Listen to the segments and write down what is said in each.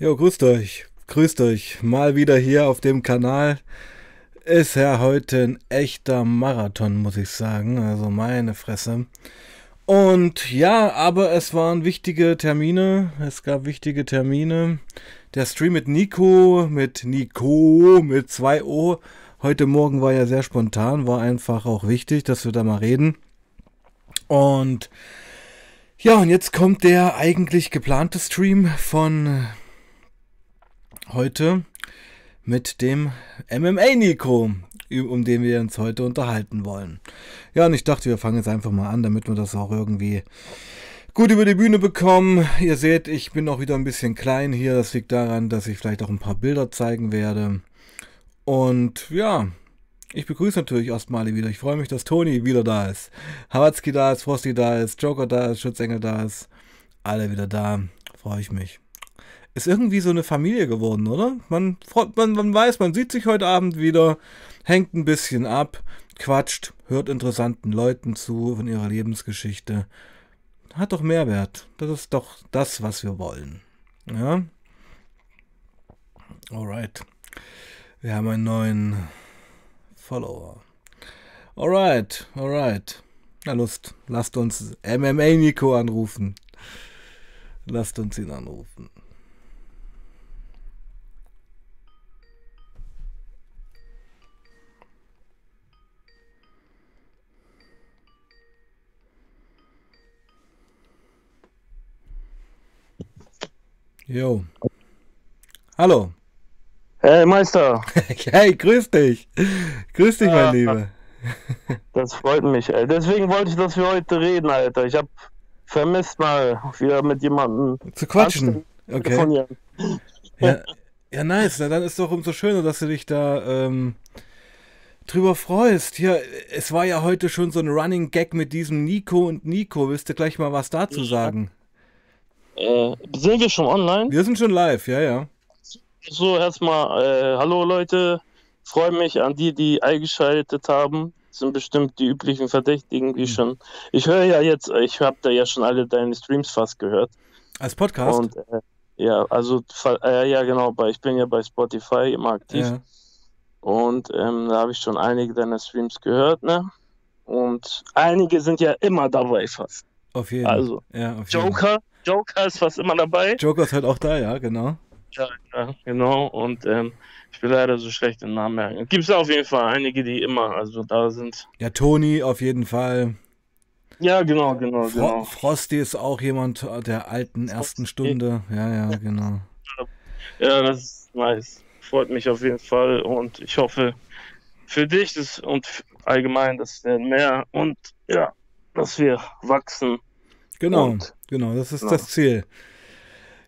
Jo, grüßt euch. Grüßt euch. Mal wieder hier auf dem Kanal. Ist ja heute ein echter Marathon, muss ich sagen. Also meine Fresse. Und ja, aber es waren wichtige Termine. Es gab wichtige Termine. Der Stream mit Nico, mit Nico, mit 2 O. Heute Morgen war ja sehr spontan, war einfach auch wichtig, dass wir da mal reden. Und ja, und jetzt kommt der eigentlich geplante Stream von heute mit dem MMA-Nico, um den wir uns heute unterhalten wollen. Ja, und ich dachte, wir fangen jetzt einfach mal an, damit wir das auch irgendwie gut über die Bühne bekommen. Ihr seht, ich bin auch wieder ein bisschen klein hier. Das liegt daran, dass ich vielleicht auch ein paar Bilder zeigen werde. Und ja, ich begrüße natürlich erstmal wieder. Ich freue mich, dass Toni wieder da ist. Hawatzki da ist, Frosty da ist, Joker da ist, Schutzengel da ist. Alle wieder da. Freue ich mich ist irgendwie so eine Familie geworden, oder? Man, man, man weiß, man sieht sich heute Abend wieder, hängt ein bisschen ab, quatscht, hört interessanten Leuten zu von ihrer Lebensgeschichte. Hat doch Mehrwert. Das ist doch das, was wir wollen. Ja? Alright. Wir haben einen neuen Follower. Alright, alright. Na Lust, lasst uns MMA Nico anrufen. Lasst uns ihn anrufen. Jo. Hallo. Hey Meister. hey, grüß dich. Grüß dich, mein Lieber. Das freut mich, ey. Deswegen wollte ich, dass wir heute reden, Alter. Ich habe vermisst mal wieder mit jemandem zu quatschen. Okay. Ja, ja, nice. Na, dann ist doch umso schöner, dass du dich da ähm, drüber freust. Ja, es war ja heute schon so ein Running Gag mit diesem Nico und Nico. Willst du gleich mal was dazu sagen? Äh, sind wir schon online? Wir sind schon live, ja, ja. So, erstmal, äh, hallo Leute. Freue mich an die, die eingeschaltet haben. Das sind bestimmt die üblichen Verdächtigen, wie mhm. schon. Ich höre ja jetzt, ich habe da ja schon alle deine Streams fast gehört. Als Podcast? Und, äh, ja, also, äh, ja, genau, bei, ich bin ja bei Spotify immer aktiv. Ja. Und ähm, da habe ich schon einige deiner Streams gehört, ne? Und einige sind ja immer dabei fast. Auf jeden Fall. Also, ja, Joker, Joker ist fast immer dabei. Joker ist halt auch da, ja, genau. Ja, ja genau. Und ähm, ich will leider so schlecht den Namen merken. Gibt es auf jeden Fall einige, die immer also da sind. Ja, Toni auf jeden Fall. Ja, genau, genau, Fro genau. Frosty ist auch jemand der alten ersten Stunde. Ja, ja, genau. Ja, das ist nice. Freut mich auf jeden Fall und ich hoffe für dich das, und allgemein, dass wir mehr und ja, dass wir wachsen. Genau. Und Genau, das ist genau. das Ziel.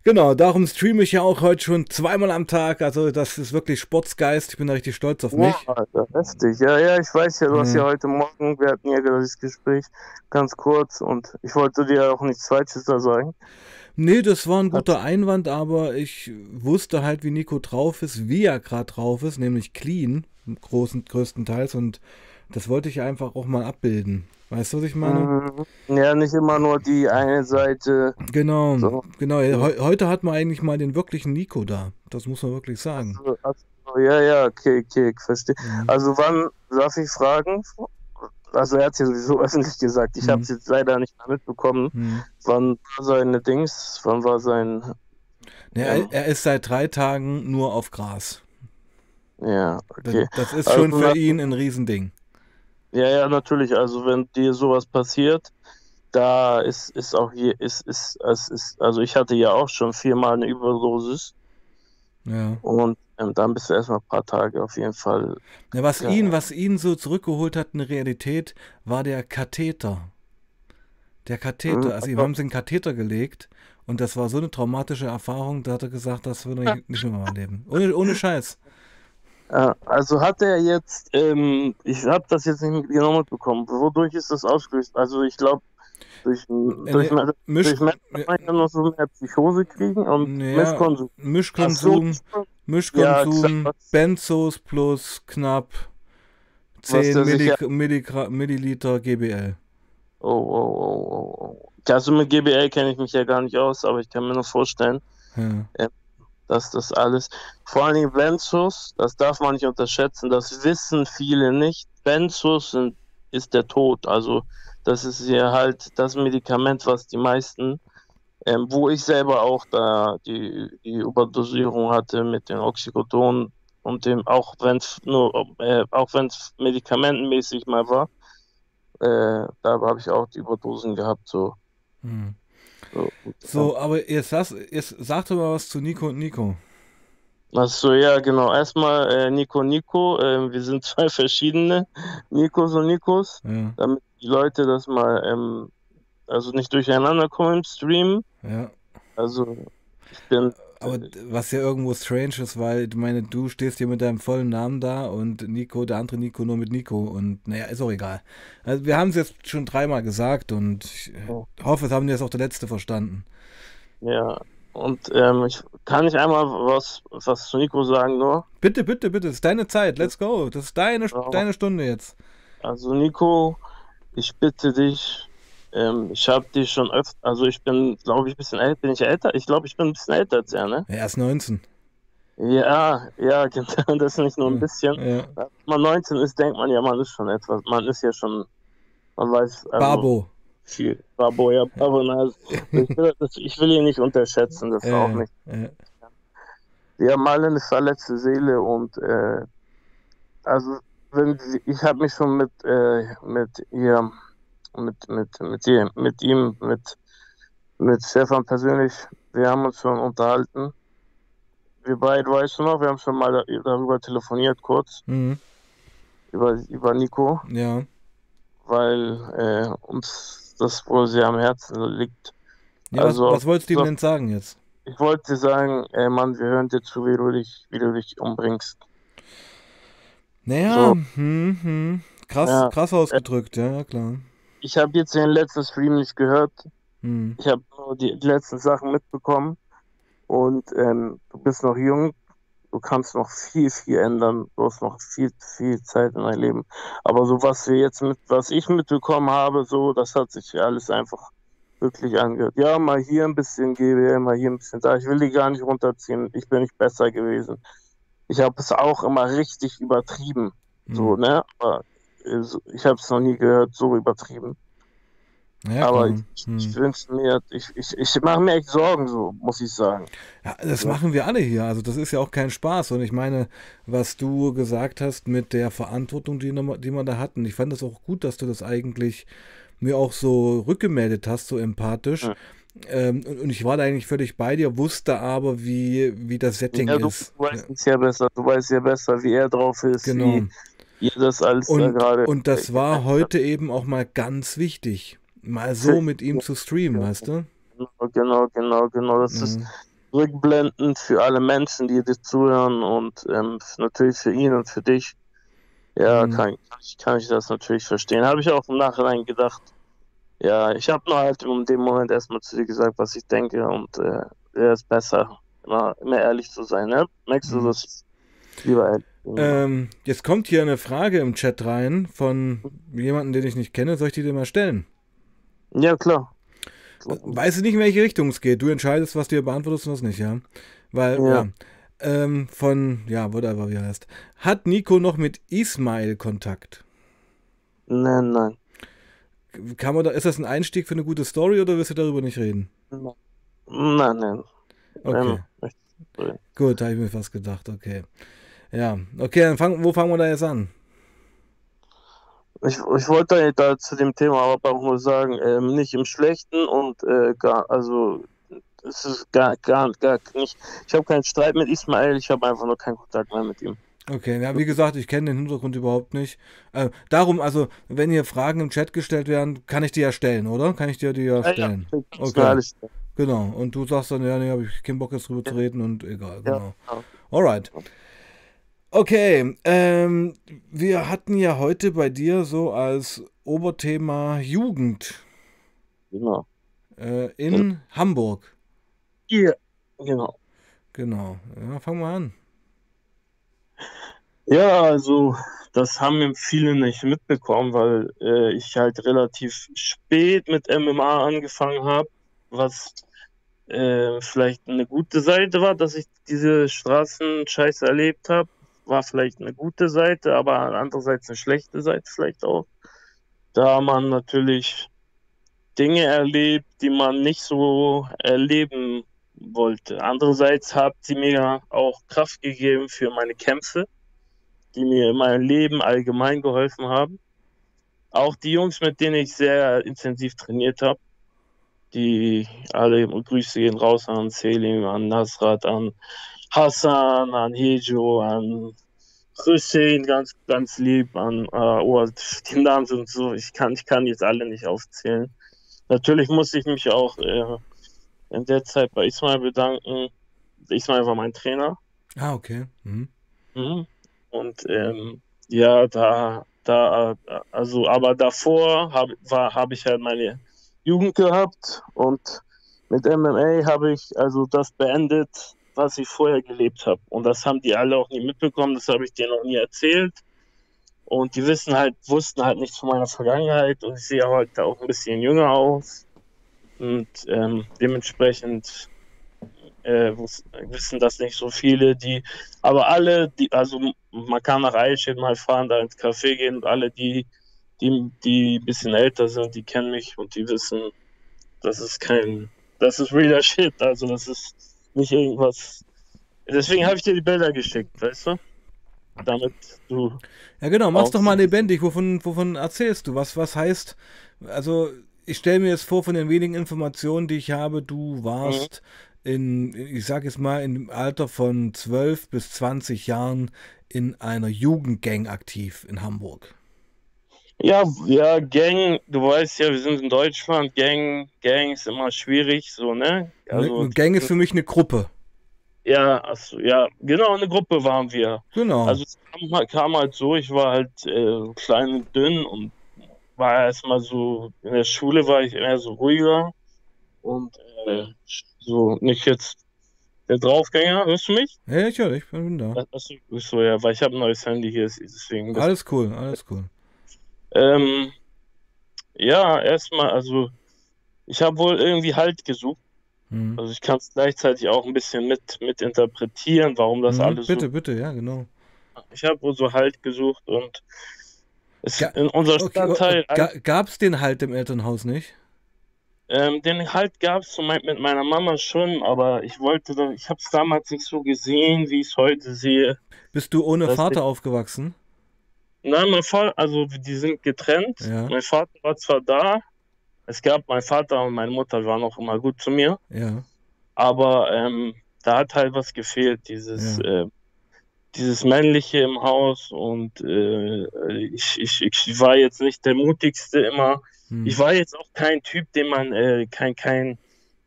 Genau, darum streame ich ja auch heute schon zweimal am Tag. Also das ist wirklich Sportsgeist. Ich bin da richtig stolz auf mich. Ja, Alter, heftig. Ja, ja, ich weiß ja, du hast ja heute Morgen, wir hatten ja das Gespräch ganz kurz und ich wollte dir auch nichts Falsches da sagen. Nee, das war ein guter Einwand, aber ich wusste halt, wie Nico drauf ist, wie er gerade drauf ist, nämlich clean, großen, größtenteils. Und das wollte ich einfach auch mal abbilden. Weißt du, was ich meine? Mhm. Ja, nicht immer nur die eine Seite. Genau, so. genau. He heute hat man eigentlich mal den wirklichen Nico da. Das muss man wirklich sagen. Also, also, ja, ja, okay, okay, ich verstehe. Mhm. Also wann, darf ich fragen? Also er hat es ja sowieso öffentlich gesagt. Ich mhm. habe es jetzt leider nicht mehr mitbekommen. Mhm. Wann war seine Dings? Wann war sein... Ja, er, er ist seit drei Tagen nur auf Gras. Ja, okay. Das, das ist also, schon für ihn ein Riesending. Ja, ja, natürlich. Also wenn dir sowas passiert, da ist, ist auch hier, ist, ist, es ist, also ich hatte ja auch schon viermal eine Überdosis. Ja. Und ähm, dann bist du erstmal ein paar Tage auf jeden Fall. Ja, was ja. ihn, was ihn so zurückgeholt hat, eine Realität, war der Katheter. Der Katheter, mhm. also ihm haben sie einen Katheter gelegt und das war so eine traumatische Erfahrung, da hat er gesagt, das würde er nicht mehr mal leben. Ohne, ohne Scheiß. Äh, also hat er jetzt, ähm, ich habe das jetzt nicht genau mitbekommen, wodurch ist das ausgelöst? Also ich glaube, durch, durch, äh, Misch, durch kann man so eine Psychose kriegen und ja, Mischkonsum. Mischkonsum, so, Mischkonsum ja, Benzos plus knapp 10 Milli Milli Milliliter GBL. Oh, oh, oh, oh. Also mit GBL kenne ich mich ja gar nicht aus, aber ich kann mir nur vorstellen, ja. Dass das alles, vor allen Dingen Benzos, das darf man nicht unterschätzen, das wissen viele nicht. Benzos sind, ist der Tod. Also das ist ja halt das Medikament, was die meisten, ähm, wo ich selber auch da die, die Überdosierung hatte mit den Oxycodon und dem, auch wenn es nur, äh, auch wenn es medikamentenmäßig mal war, äh, da habe ich auch die Überdosen gehabt, so. Hm. So, so, aber jetzt, sag, jetzt sag doch mal was zu Nico und Nico. Achso, ja, genau. Erstmal äh, Nico Nico. Äh, wir sind zwei verschiedene Nikos und Nikos, ja. damit die Leute das mal, ähm, also nicht durcheinander kommen im Stream. Ja. Also, ich bin aber was ja irgendwo strange ist, weil ich meine, du stehst hier mit deinem vollen Namen da und Nico, der andere Nico nur mit Nico und naja, ist auch egal. Also wir haben es jetzt schon dreimal gesagt und ich oh. hoffe, es haben jetzt auch der Letzte verstanden. Ja, und ähm, ich kann ich einmal was, was zu Nico sagen nur? Bitte, bitte, bitte, es ist deine Zeit, let's go. Das ist deine, ja. deine Stunde jetzt. Also Nico, ich bitte dich, ähm, ich habe die schon öfter, also ich bin, glaube ich, ein bisschen älter. Bin ich älter? Ich glaube, ich bin ein bisschen älter als er, ne? Er ist 19. Ja, ja, genau, das ist nicht nur ein bisschen. Ja. Wenn man 19 ist, denkt man ja, man ist schon etwas. Man ist ja schon, man weiß. Also, Babo. Viel. Babo, ja, Babo. Na, ich, will, das, ich will ihn nicht unterschätzen, das äh, auch nicht. Äh. Wir haben alle eine verletzte Seele und, äh, also, wenn ich habe mich schon mit, äh, mit ihr mit, mit, mit, ihm, mit ihm, mit, mit Stefan persönlich. Wir haben uns schon unterhalten. Wir beide, weißt du noch, wir haben schon mal darüber telefoniert kurz. Mhm. Über, über Nico. Ja. Weil äh, uns das wohl sehr am Herzen liegt. Ja, also, was, was wolltest du ihm denn sagen jetzt? Ich wollte sagen, ey Mann, wir hören dir zu, wie du dich, wie du dich umbringst. Naja, so. hm, hm. Krass, ja. krass ausgedrückt, ja, klar ich habe jetzt den letzten Stream nicht gehört. Hm. Ich habe nur die, letzten Sachen mitbekommen. Und ähm, du bist noch jung, du kannst noch viel, viel ändern. Du hast noch viel, viel Zeit in deinem Leben. Aber so was wir jetzt mit, was ich mitbekommen habe, so, das hat sich alles einfach wirklich angehört. Ja, mal hier ein bisschen GWL, mal hier ein bisschen da. Ich will die gar nicht runterziehen. Ich bin nicht besser gewesen. Ich habe es auch immer richtig übertrieben. Mhm. So, ne? Aber ich habe es noch nie gehört, so übertrieben. Ja, aber ich, hm. ich wünsche mir, ich, ich, ich mache mir echt Sorgen, so muss ich sagen. Ja, das ja. machen wir alle hier. Also das ist ja auch kein Spaß. Und ich meine, was du gesagt hast mit der Verantwortung, die, die man da hat, und ich fand das auch gut, dass du das eigentlich mir auch so rückgemeldet hast, so empathisch. Ja. Ähm, und, und, ich war da eigentlich völlig bei dir, wusste aber, wie, wie das Setting ja, du, ist. Du weißt es ja besser, du weißt ja besser, wie er drauf ist, genau. wie, ihr das alles und, da gerade. Und das war heute eben auch mal ganz wichtig, mal so mit ihm zu streamen, weißt du? Genau, genau, genau. Das mhm. ist rückblendend für alle Menschen, die dir zuhören und ähm, natürlich für ihn und für dich. Ja, mhm. kann, kann, ich, das natürlich verstehen. Habe ich auch im Nachhinein gedacht. Ja, ich habe nur halt in dem Moment erstmal zu dir gesagt, was ich denke und äh, er ist besser, immer, immer ehrlich zu sein. Ne? Merkst du, mhm. dass lieber ehrlich ähm, jetzt kommt hier eine Frage im Chat rein von jemandem, den ich nicht kenne. Soll ich die dir mal stellen? Ja, klar. Weiß ich nicht, in welche Richtung es geht. Du entscheidest, was du dir beantwortest und was nicht, ja? Weil, ja. ja ähm, von, ja, whatever, wie heißt. Hat Nico noch mit Ismail Kontakt? Nein, nein. Kann man da, ist das ein Einstieg für eine gute Story oder wirst du darüber nicht reden? Nein, nein. Okay. Ähm, Gut, habe ich mir fast gedacht, okay. Ja, okay, dann fang, wo fangen wir da jetzt an? Ich, ich wollte da zu dem Thema aber auch nur sagen, ähm, nicht im Schlechten und äh, gar, also es ist gar, gar, gar nicht. Ich habe keinen Streit mit Ismail, ich habe einfach nur keinen Kontakt mehr mit ihm. Okay, ja, wie gesagt, ich kenne den Hintergrund überhaupt nicht. Äh, darum, also, wenn hier Fragen im Chat gestellt werden, kann ich die ja stellen, oder? Kann ich dir die ja stellen? Ja, ja, okay. Genau, und du sagst dann, ja, nee, habe ich keinen Bock jetzt drüber zu reden und egal, genau. Ja. Alright. Okay, ähm, wir hatten ja heute bei dir so als Oberthema Jugend. Genau. Äh, in ja. Hamburg. Ja, genau. Genau. Ja, fangen wir an. Ja, also das haben viele nicht mitbekommen, weil äh, ich halt relativ spät mit MMA angefangen habe, was äh, vielleicht eine gute Seite war, dass ich diese Straßenscheiße erlebt habe. War vielleicht eine gute Seite, aber andererseits eine schlechte Seite vielleicht auch. Da man natürlich Dinge erlebt, die man nicht so erleben wollte. Andererseits hat sie mir auch Kraft gegeben für meine Kämpfe, die mir in meinem Leben allgemein geholfen haben. Auch die Jungs, mit denen ich sehr intensiv trainiert habe, die alle Grüße gehen raus an Selim, an Nasrat, an Hassan, an Hejo, an Hussein, ganz, ganz lieb, an äh, oh, die Namen sind so, ich kann, ich kann jetzt alle nicht aufzählen. Natürlich muss ich mich auch äh, in der Zeit bei Ismail bedanken. Ismail war mein Trainer. Ah, okay. Mhm. Mhm. Und ähm, ja, da, da, also, aber davor habe hab ich halt meine Jugend gehabt und mit MMA habe ich also das beendet, was ich vorher gelebt habe. Und das haben die alle auch nie mitbekommen, das habe ich denen noch nie erzählt. Und die wissen halt, wussten halt nichts von meiner Vergangenheit und ich sehe halt auch ein bisschen jünger aus. Und ähm, dementsprechend äh, wissen das nicht so viele, die, aber alle, die, also man kann nach Eichstätt mal fahren, da ins Café gehen und alle, die, die, die ein bisschen älter sind, die kennen mich und die wissen, das ist kein, das ist realer Shit, also das ist nicht irgendwas. Deswegen habe ich dir die Bilder geschickt, weißt du? Damit du. Ja, genau, mach's doch mal lebendig. Wovon, wovon erzählst du? Was, was heißt, also ich stelle mir jetzt vor, von den wenigen Informationen, die ich habe, du warst mhm. in, ich sage jetzt mal, im Alter von 12 bis 20 Jahren in einer Jugendgang aktiv in Hamburg. Ja, ja, Gang, du weißt ja, wir sind in Deutschland, Gang, Gang ist immer schwierig, so, ne? Also, Gang ist für mich eine Gruppe. Ja, also, ja, genau, eine Gruppe waren wir. Genau. Also es kam, kam halt so, ich war halt äh, klein und dünn und war erstmal so, in der Schule war ich eher so ruhiger und äh, so nicht jetzt der Draufgänger. Hörst du mich? Ja, ich höre, ich bin da. Achso, so, ja, weil ich habe ein neues Handy hier, deswegen. Alles cool, alles cool. Ähm, ja, erstmal, also ich habe wohl irgendwie Halt gesucht. Hm. Also ich kann es gleichzeitig auch ein bisschen mit, mit interpretieren, warum das hm, alles bitte, so. Bitte, bitte, ja, genau. Ich habe wohl so Halt gesucht und es, in unserer Stadtteil. Okay, Gab es den halt im Elternhaus nicht? Ähm, den halt gab es mit meiner Mama schon, aber ich wollte, ich habe es damals nicht so gesehen, wie ich es heute sehe. Bist du ohne Vater ich... aufgewachsen? Nein, mein Vater, also die sind getrennt. Ja. Mein Vater war zwar da, es gab mein Vater und meine Mutter waren auch immer gut zu mir. Ja. Aber ähm, da hat halt was gefehlt, dieses ja. äh, dieses Männliche im Haus und äh, ich, ich, ich war jetzt nicht der mutigste immer. Hm. Ich war jetzt auch kein Typ, den man, äh, kein, kein,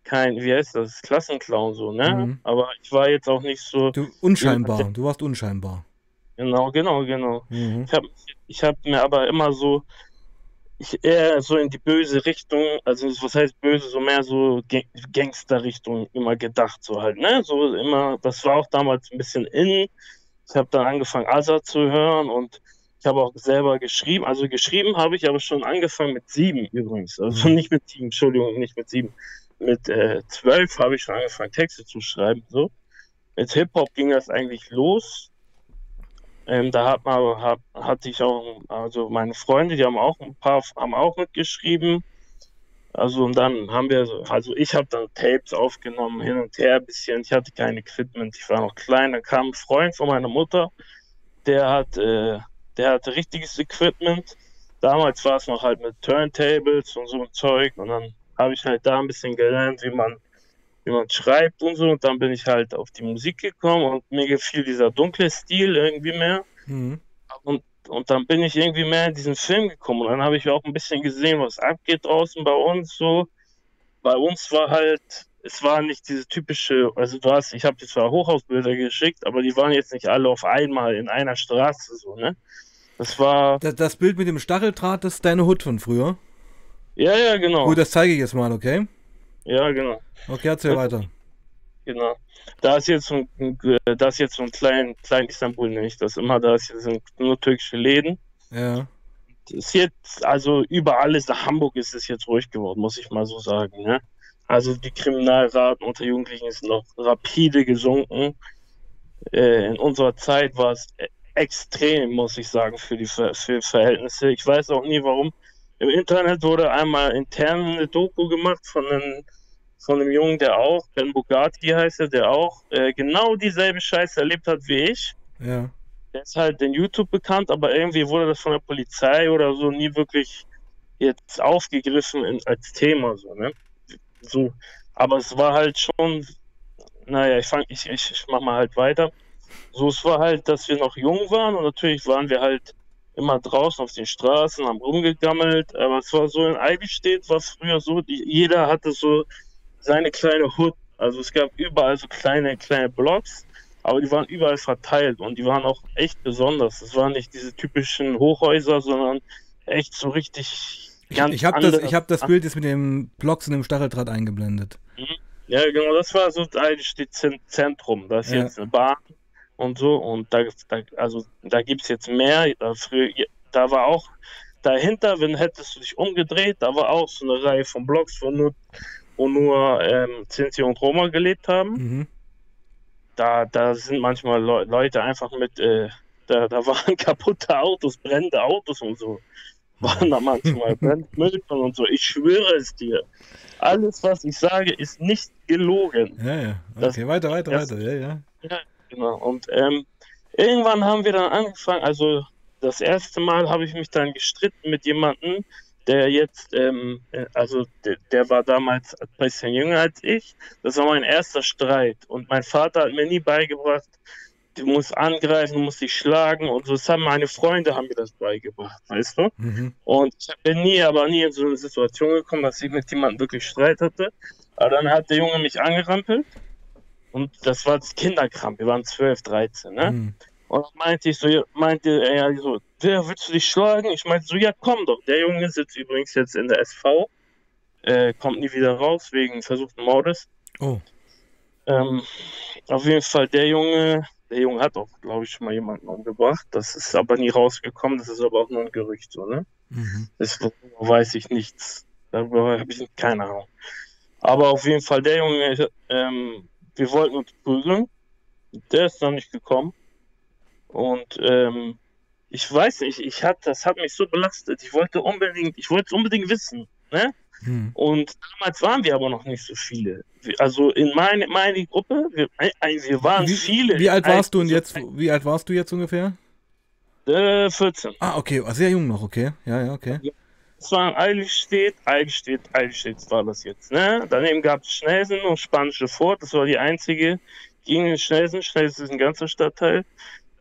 kein, wie heißt das, Klassenclown so, ne? Hm. Aber ich war jetzt auch nicht so. Du, unscheinbar, du warst unscheinbar. Genau, genau, genau. Mhm. Ich habe ich hab mir aber immer so, ich eher so in die böse Richtung, also was heißt böse, so mehr so Gangster-Richtung immer gedacht, so halt, ne? So immer, das war auch damals ein bisschen in ich habe dann angefangen, Asa zu hören und ich habe auch selber geschrieben. Also geschrieben habe ich aber schon angefangen mit sieben übrigens. Also mhm. nicht mit sieben, Entschuldigung, nicht mit sieben. Mit äh, zwölf habe ich schon angefangen, Texte zu schreiben. So. Mit Hip-Hop ging das eigentlich los. Ähm, da hat man, hat, hatte ich auch, also meine Freunde, die haben auch ein paar, haben auch mitgeschrieben. Also und dann haben wir, also ich habe dann Tapes aufgenommen, hin und her ein bisschen. Ich hatte kein Equipment, ich war noch klein. Dann kam ein Freund von meiner Mutter, der hat, äh, der hatte richtiges Equipment. Damals war es noch halt mit Turntables und so ein Zeug. Und dann habe ich halt da ein bisschen gelernt, wie man, wie man schreibt und so. Und dann bin ich halt auf die Musik gekommen und mir gefiel dieser dunkle Stil irgendwie mehr. Mhm. Und und dann bin ich irgendwie mehr in diesen Film gekommen. Und dann habe ich auch ein bisschen gesehen, was abgeht draußen bei uns so. Bei uns war halt, es war nicht diese typische, also du hast, ich habe dir zwar Hochhausbilder geschickt, aber die waren jetzt nicht alle auf einmal in einer Straße so, ne? Das war. Das, das Bild mit dem Stacheldraht, das ist deine Hut von früher. Ja, ja, genau. Gut, das zeige ich jetzt mal, okay? Ja, genau. Okay, erzähl weiter. Genau. Da ist jetzt so ein, da ist jetzt so ein klein, klein Istanbul nicht. Das immer, da sind nur türkische Läden. Ja. Das ist jetzt, also überall ist, Hamburg ist es jetzt ruhig geworden, muss ich mal so sagen. Ne? also die Kriminalraten unter Jugendlichen ist noch rapide gesunken. Äh, in unserer Zeit war es e-, extrem, muss ich sagen, für die für Verhältnisse. Ich weiß auch nie warum. Im Internet wurde einmal intern eine Doku gemacht von einem, von einem Jungen, der auch, Ben Bugatti heißt er, der auch äh, genau dieselbe Scheiße erlebt hat wie ich. Ja. Der ist halt in YouTube bekannt, aber irgendwie wurde das von der Polizei oder so nie wirklich jetzt aufgegriffen in, als Thema. So, ne? so, aber es war halt schon, naja, ich fang, ich, ich, ich mach mal halt weiter. So, es war halt, dass wir noch jung waren und natürlich waren wir halt immer draußen auf den Straßen, haben rumgegammelt, aber es war so in Eidelstedt, war früher so, die, jeder hatte so seine kleine Hut, also es gab überall so kleine, kleine Blocks, aber die waren überall verteilt und die waren auch echt besonders. Es waren nicht diese typischen Hochhäuser, sondern echt so richtig Ganz ich habe das, hab das Bild jetzt mit dem Blocks und dem Stacheldraht eingeblendet. Mhm. Ja, genau, das war so das Zentrum. Da ist ja. jetzt eine Bahn und so und da, da also da gibt es jetzt mehr. Da, früher, da war auch dahinter, wenn hättest du dich umgedreht, da war auch so eine Reihe von Blocks, wo nur, wo nur ähm, Sinti und Roma gelebt haben. Mhm. Da, da sind manchmal Le Leute einfach mit, äh, da, da waren kaputte Autos, brennende Autos und so waren da manchmal Mülltonnen und so. Ich schwöre es dir. Alles, was ich sage, ist nicht gelogen. Ja, ja. Okay, das, weiter, weiter, das, weiter. Ja, ja. Ja, genau. Und ähm, irgendwann haben wir dann angefangen, also das erste Mal habe ich mich dann gestritten mit jemandem, der jetzt, ähm, äh, also der, der, war damals ein bisschen jünger als ich. Das war mein erster Streit. Und mein Vater hat mir nie beigebracht, du musst angreifen, du musst dich schlagen und so. Das haben meine Freunde haben mir das beigebracht, weißt du? Mhm. Und ich bin nie, aber nie in so eine Situation gekommen, dass ich mit jemandem wirklich Streit hatte. Aber dann hat der Junge mich angerampelt und das war das Kinderkram. Wir waren 12, 13, ne? Mhm. Und meinte ich so, meinte er so, wer willst du dich schlagen? Ich meinte so, ja komm doch. Der Junge sitzt übrigens jetzt in der SV, äh, kommt nie wieder raus wegen versuchten Mordes. Oh. Ähm, auf jeden Fall, der Junge der Junge hat auch, glaube ich, schon mal jemanden umgebracht. Das ist aber nie rausgekommen. Das ist aber auch nur ein Gerücht, so, ne? Mhm. Das weiß ich nichts. Darüber habe ich keine Ahnung. Aber auf jeden Fall, der Junge, ähm, wir wollten uns prügeln. Der ist noch nicht gekommen. Und ähm, ich weiß nicht, ich hat, das hat mich so belastet. Ich wollte unbedingt, ich wollte es unbedingt wissen. Ne? Hm. Und damals waren wir aber noch nicht so viele. Also in meine, meine Gruppe, wir, wir waren wie, viele. Wie alt warst du und jetzt, wie alt warst du jetzt ungefähr? Äh, 14. Ah, okay, sehr jung noch, okay. Ja, ja, okay. Es war Eidelstedt, Eidelstedt, Eidelstedt war das jetzt, ne? Daneben gab es Schnelsen und Spanische Fort, das war die einzige. Ging in Schnelsen, Schnelsen ist ein ganzer Stadtteil.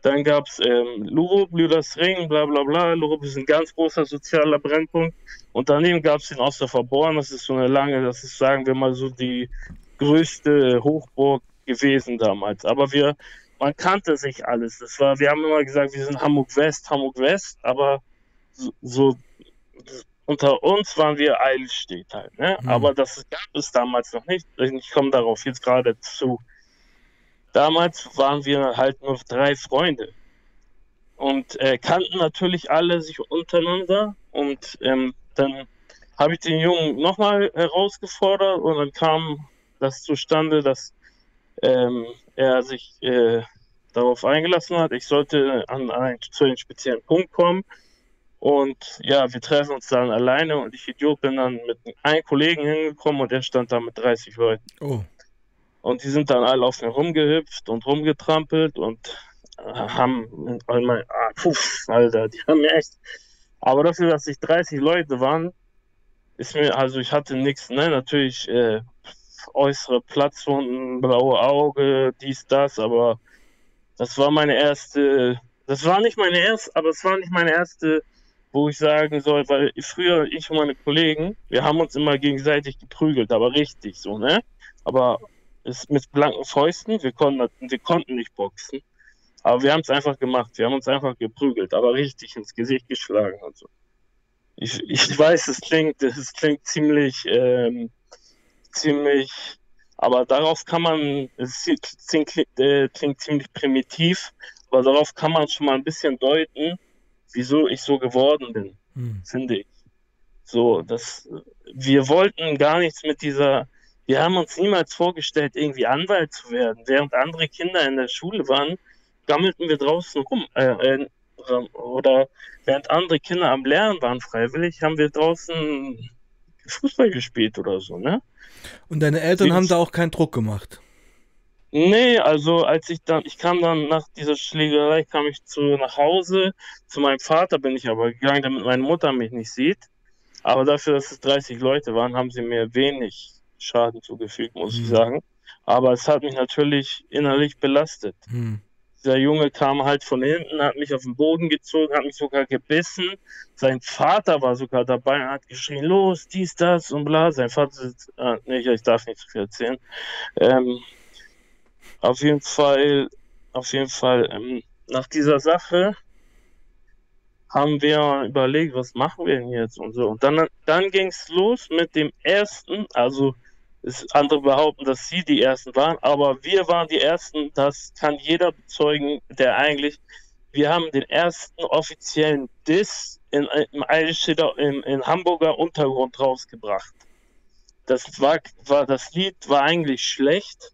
Dann gab es ähm, Lurup, Lüdersring, bla bla bla. Lurup ist ein ganz großer sozialer Brennpunkt. Und daneben gab es den Osterverborn. Das ist so eine lange, das ist, sagen wir mal, so die größte Hochburg gewesen damals. Aber wir, man kannte sich alles. Das war, wir haben immer gesagt, wir sind Hamburg West, Hamburg West, aber so, so unter uns waren wir Eilstedt halt. Ne? Mhm. Aber das gab es damals noch nicht. Ich komme darauf jetzt gerade zu damals waren wir halt nur drei Freunde und äh, kannten natürlich alle sich untereinander und ähm, dann habe ich den Jungen nochmal herausgefordert und dann kam das zustande, dass ähm, er sich äh, darauf eingelassen hat, ich sollte an, einen, zu einem speziellen Punkt kommen. Und ja, wir treffen uns dann alleine und ich Idiot bin dann mit einem Kollegen hingekommen und er stand da mit 30 Leuten. Oh. Und die sind dann alle auf mir rumgehüpft und rumgetrampelt und äh, haben, mein, ah, puff, Alter, die haben mir echt. Aber dafür, dass ich 30 Leute waren, ist mir, also ich hatte nichts, ne, natürlich äh, äußere Platzwunden, blaue Auge, dies, das, aber das war meine erste, das war nicht meine erste, aber es war nicht meine erste, wo ich sagen soll, weil früher ich und meine Kollegen, wir haben uns immer gegenseitig geprügelt, aber richtig so, ne? Aber ist mit blanken Fäusten. Wir konnten, wir konnten nicht boxen. Aber wir haben es einfach gemacht. Wir haben uns einfach geprügelt, aber richtig ins Gesicht geschlagen und so. Ich, ich weiß, es klingt, es klingt ziemlich, ähm, ziemlich, aber darauf kann man, es klingt, äh, klingt ziemlich primitiv, aber darauf kann man schon mal ein bisschen deuten, wieso ich so geworden bin, hm. finde ich. So, dass wir wollten gar nichts mit dieser wir haben uns niemals vorgestellt, irgendwie Anwalt zu werden. Während andere Kinder in der Schule waren, gammelten wir draußen rum. Äh, äh, oder während andere Kinder am Lernen waren freiwillig, haben wir draußen Fußball gespielt oder so, ne? Und deine Eltern Deswegen, haben da auch keinen Druck gemacht? Nee, also als ich dann, ich kam dann nach dieser Schlägerei, kam ich zu nach Hause, zu meinem Vater bin ich aber gegangen, damit meine Mutter mich nicht sieht. Aber dafür, dass es 30 Leute waren, haben sie mir wenig Schaden zugefügt, muss mhm. ich sagen. Aber es hat mich natürlich innerlich belastet. Mhm. Der Junge kam halt von hinten, hat mich auf den Boden gezogen, hat mich sogar gebissen. Sein Vater war sogar dabei und hat geschrien, los, dies, das und bla. Sein Vater, äh, nee, ich darf nicht zu viel erzählen. Ähm, auf jeden Fall, auf jeden Fall, ähm, nach dieser Sache haben wir überlegt, was machen wir denn jetzt und so. Und dann, dann ging es los mit dem ersten, also ist andere behaupten, dass sie die ersten waren, aber wir waren die ersten, das kann jeder bezeugen, der eigentlich, wir haben den ersten offiziellen Diss in, im, im, in Hamburger Untergrund rausgebracht. Das war, war, das Lied war eigentlich schlecht.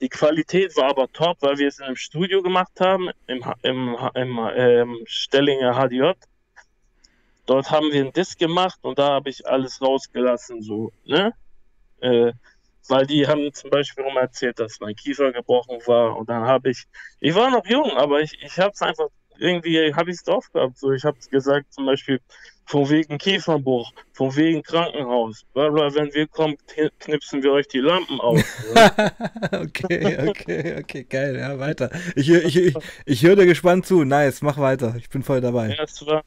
Die Qualität war aber top, weil wir es in einem Studio gemacht haben, im, im, im ähm, Stellinger HDJ. Dort haben wir einen Diss gemacht und da habe ich alles rausgelassen, so, ne? Äh, weil die haben zum Beispiel rum erzählt, dass mein Kiefer gebrochen war und dann habe ich, ich war noch jung, aber ich, ich habe es einfach irgendwie, habe ich es drauf gehabt. So, ich habe gesagt zum Beispiel von wegen Kieferbruch, von wegen Krankenhaus, Blablabla, wenn wir kommen, knipsen wir euch die Lampen auf. okay, okay, okay, geil, ja, weiter. Ich, ich, ich, ich höre dir gespannt zu, nice, mach weiter, ich bin voll dabei. Ja, es war,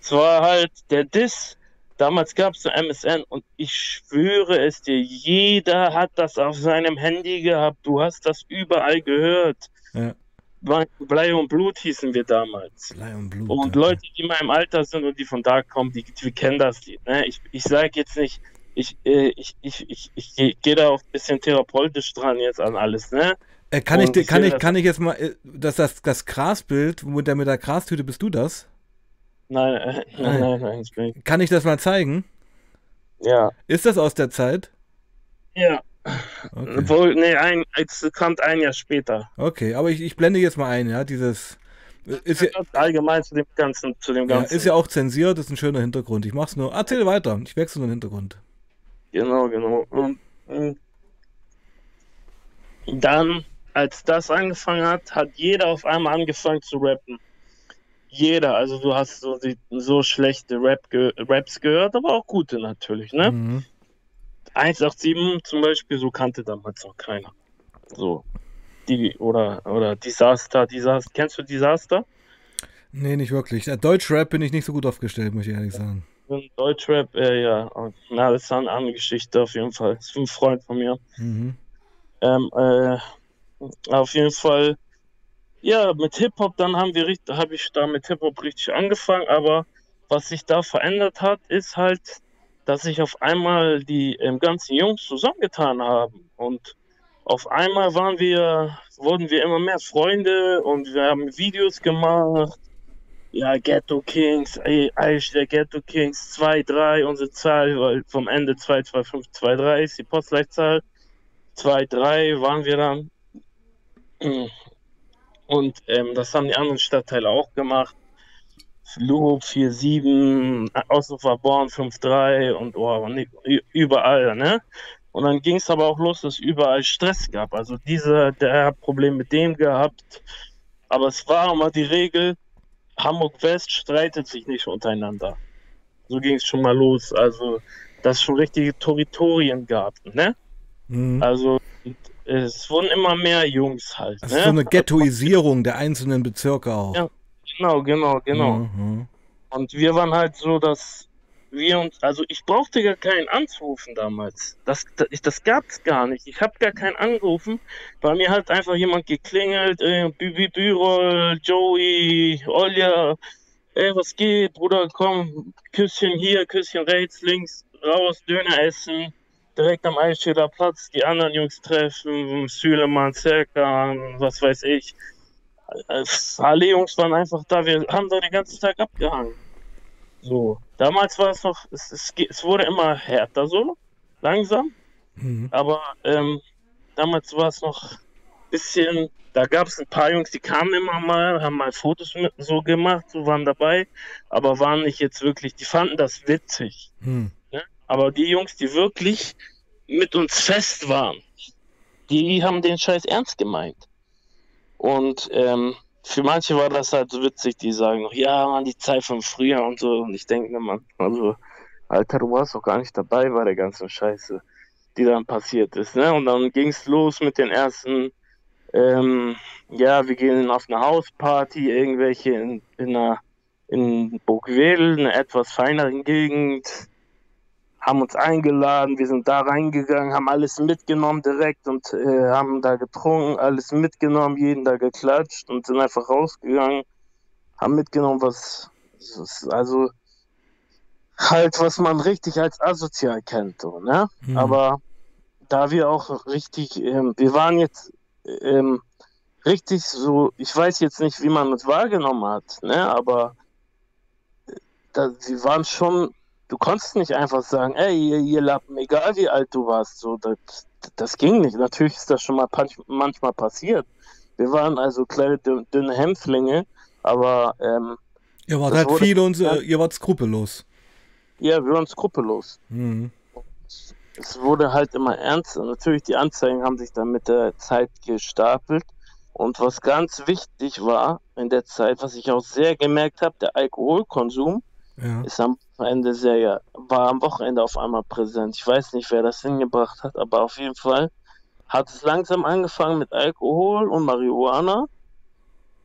es war halt der Diss Damals gab es MSN und ich schwöre es dir, jeder hat das auf seinem Handy gehabt. Du hast das überall gehört. Ja. Blei und Blut hießen wir damals. Blei und Blut. Und. Leute, die in meinem Alter sind und die von da kommen, die, die kennen das Lied. Ne? Ich, ich sage jetzt nicht, ich, äh, ich, ich, ich, ich, ich gehe da auch ein bisschen therapeutisch dran jetzt an alles. Ne? Äh, kann, ich, kann, ich, kann ich jetzt mal, äh, das, das, das Grasbild mit der, mit der Grastüte, bist du das? Nein, äh, nein, nein, nein, ich bin. Kann ich das mal zeigen? Ja. Ist das aus der Zeit? Ja. Okay. Obwohl, nee, ein, es kommt ein Jahr später. Okay, aber ich, ich blende jetzt mal ein, ja, dieses. Ist ja, allgemein zu dem ganzen, zu dem ganzen. Ja, ist ja auch zensiert, ist ein schöner Hintergrund. Ich mach's nur. Erzähl weiter, ich wechsle nur den Hintergrund. Genau, genau. Und, und dann, als das angefangen hat, hat jeder auf einmal angefangen zu rappen jeder. Also du hast so, so schlechte Rap ge Raps gehört, aber auch gute natürlich, ne? Mhm. 187 zum Beispiel, so kannte damals noch keiner. So. Die, oder, oder Disaster, Disaster. Kennst du Disaster? Nee, nicht wirklich. Deutschrap bin ich nicht so gut aufgestellt, muss ich ehrlich sagen. Deutschrap, äh, ja. Na, das ist eine andere Geschichte auf jeden Fall. Das ist ein Freund von mir. Mhm. Ähm, äh, auf jeden Fall ja, mit Hip-Hop, dann haben wir habe ich da mit Hip-Hop richtig angefangen, aber was sich da verändert hat, ist halt, dass sich auf einmal die ähm, ganzen Jungs zusammengetan haben und auf einmal waren wir, wurden wir immer mehr Freunde und wir haben Videos gemacht. Ja, Ghetto Kings, eigentlich der Ghetto Kings 2, 3, unsere Zahl, weil vom Ende 2, 2, 5, 2, 3 ist die Postleitzahl. 2, 3 waren wir dann. Und ähm, das haben die anderen Stadtteile auch gemacht. Loop 4-7, Ausrufer Born 5-3 und oh, überall, ne? Und dann ging es aber auch los, dass es überall Stress gab. Also dieser, der hat Problem mit dem gehabt. Aber es war immer die Regel, Hamburg West streitet sich nicht untereinander. So ging es schon mal los. Also, dass es schon richtige Territorien gab, ne? Mhm. Also es wurden immer mehr Jungs halt. Also ne? so eine Ghettoisierung der einzelnen Bezirke auch. Ja, genau, genau, genau. Mhm. Und wir waren halt so, dass wir uns, also ich brauchte gar keinen anzurufen damals. Das, das, das gab's gar nicht. Ich habe gar keinen angerufen, weil mir halt einfach jemand geklingelt, äh, Bibi Bürol, Joey, Olja, ey, was geht, Bruder, komm, Küsschen hier, Küsschen rechts, links, raus, Döner essen direkt am Eichstätter Platz die anderen Jungs treffen, Süleman, Zerkan, was weiß ich. Alle Jungs waren einfach da, wir haben da den ganzen Tag abgehangen. So, damals war es noch, es, es, es wurde immer härter so, langsam. Mhm. Aber ähm, damals war es noch ein bisschen, da gab es ein paar Jungs, die kamen immer mal, haben mal Fotos mit so gemacht, so waren dabei, aber waren nicht jetzt wirklich, die fanden das witzig. Mhm. Ne? Aber die Jungs, die wirklich mit uns fest waren, die haben den Scheiß ernst gemeint. Und ähm, für manche war das halt so witzig, die sagen noch, ja, man, die Zeit von früher und so. Und ich denke mir, man, also, Alter, du warst doch gar nicht dabei bei der ganzen Scheiße, die dann passiert ist. Ne? Und dann ging es los mit den ersten, ähm, ja, wir gehen auf eine Hausparty, irgendwelche in, in einer in Burgwedel, eine etwas feinere Gegend haben uns eingeladen, wir sind da reingegangen, haben alles mitgenommen direkt und äh, haben da getrunken, alles mitgenommen, jeden da geklatscht und sind einfach rausgegangen, haben mitgenommen, was, also halt, was man richtig als asozial kennt, so, ne? Mhm. Aber da wir auch richtig, ähm, wir waren jetzt ähm, richtig so, ich weiß jetzt nicht, wie man uns wahrgenommen hat, ne? Aber äh, da, wir waren schon du konntest nicht einfach sagen, ey, ihr, ihr Lappen, egal wie alt du warst, so, das, das ging nicht. Natürlich ist das schon mal manchmal passiert. Wir waren also kleine, dünne Hämpflinge, aber ähm, Ihr wart halt viel und äh, ihr wart skrupellos. Ja, wir waren skrupellos. Mhm. Es wurde halt immer ernster. Natürlich, die Anzeigen haben sich dann mit der Zeit gestapelt. Und was ganz wichtig war in der Zeit, was ich auch sehr gemerkt habe, der Alkoholkonsum ja. ist am Ende sehr, war am Wochenende auf einmal präsent. Ich weiß nicht, wer das hingebracht hat, aber auf jeden Fall hat es langsam angefangen mit Alkohol und Marihuana.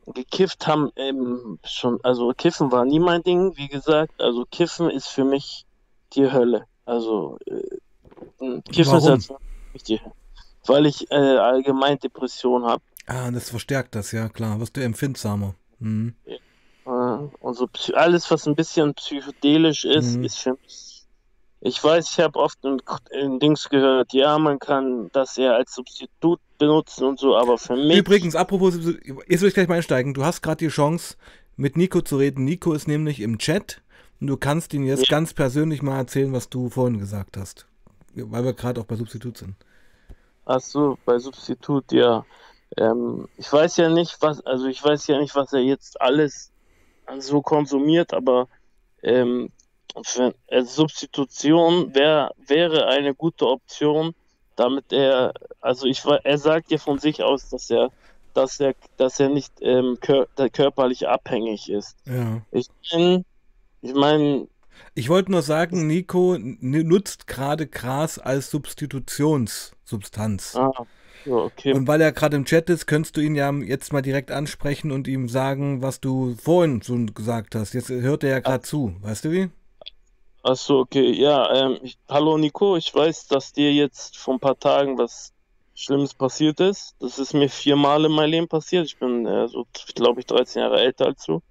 Gekifft haben eben schon, also Kiffen war nie mein Ding, wie gesagt. Also Kiffen ist für mich die Hölle. Also äh, Kiffen Warum? ist also die Hölle. Weil ich äh, allgemein Depression habe. Ah, das verstärkt das, ja klar. Wirst du empfindsamer. Mhm. Ja. Und so alles, was ein bisschen psychedelisch ist, mhm. ist für mich. Ich weiß, ich habe oft in, in, Dings gehört, ja, man kann das ja als Substitut benutzen und so, aber für mich. Übrigens, apropos, jetzt will ich gleich mal einsteigen. Du hast gerade die Chance, mit Nico zu reden. Nico ist nämlich im Chat und du kannst ihn jetzt ja. ganz persönlich mal erzählen, was du vorhin gesagt hast. Weil wir gerade auch bei Substitut sind. Ach so, bei Substitut, ja. Ähm, ich weiß ja nicht, was, also ich weiß ja nicht, was er jetzt alles so konsumiert, aber ähm, für, äh, Substitution wär, wäre eine gute Option, damit er, also ich er sagt ja von sich aus, dass er, dass er, dass er nicht ähm, kör körperlich abhängig ist. Ja. Ich meine, ich meine, ich wollte nur sagen, Nico nutzt gerade Gras als Substitutionssubstanz. Ah, okay. Und weil er gerade im Chat ist, könntest du ihn ja jetzt mal direkt ansprechen und ihm sagen, was du vorhin schon gesagt hast. Jetzt hört er ja gerade zu, weißt du wie? Achso, okay. Ja, ähm, ich, hallo Nico, ich weiß, dass dir jetzt vor ein paar Tagen was Schlimmes passiert ist. Das ist mir viermal in meinem Leben passiert. Ich bin äh, so, glaube ich, 13 Jahre älter als du.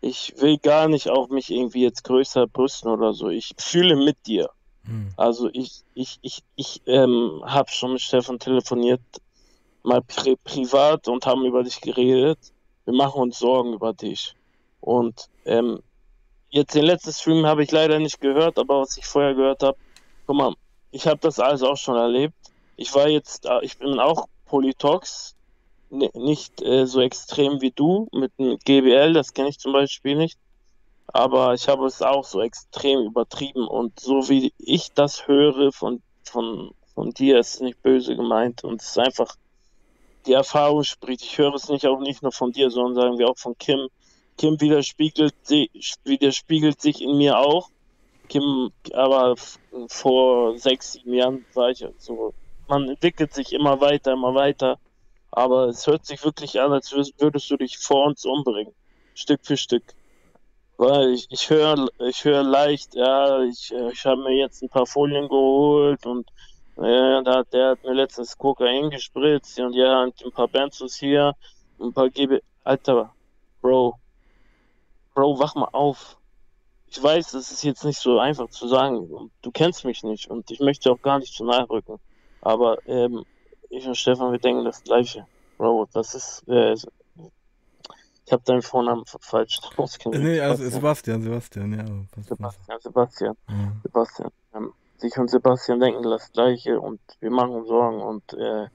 Ich will gar nicht auf mich irgendwie jetzt größer brüsten oder so. Ich fühle mit dir. Hm. Also ich, ich, ich, ich ähm, habe schon mit Stefan telefoniert, mal pri privat und haben über dich geredet. Wir machen uns Sorgen über dich. Und ähm, jetzt den letzten Stream habe ich leider nicht gehört, aber was ich vorher gehört habe, guck mal, ich habe das alles auch schon erlebt. Ich war jetzt, äh, ich bin auch Politox, nicht äh, so extrem wie du mit dem GBL, das kenne ich zum Beispiel nicht aber ich habe es auch so extrem übertrieben und so wie ich das höre von, von, von dir, ist es nicht böse gemeint und es ist einfach, die Erfahrung spricht. Ich höre es nicht auch nicht nur von dir, sondern sagen wir auch von Kim. Kim widerspiegelt, widerspiegelt sich in mir auch. Kim, aber vor sechs, sieben Jahren war ich so, man entwickelt sich immer weiter, immer weiter. Aber es hört sich wirklich an, als würdest du dich vor uns umbringen. Stück für Stück. Weil ich, ich höre ich hör leicht, ja, ich, ich habe mir jetzt ein paar Folien geholt und ja, der, der hat mir letztens Kokain gespritzt und ja, und ein paar Benzos hier, ein paar GB. Alter, Bro, Bro, wach mal auf. Ich weiß, das ist jetzt nicht so einfach zu sagen. Du kennst mich nicht und ich möchte auch gar nicht zu nahe rücken. Aber ähm, ich und Stefan, wir denken das Gleiche. Bro, das ist, äh, ich habe deinen Vornamen falsch ausgegeben. Nee, also Sebastian, Sebastian, ja. Sebastian, Sebastian. Ja. Sebastian. Ähm, sich und Sebastian denken das Gleiche und wir machen Sorgen und äh,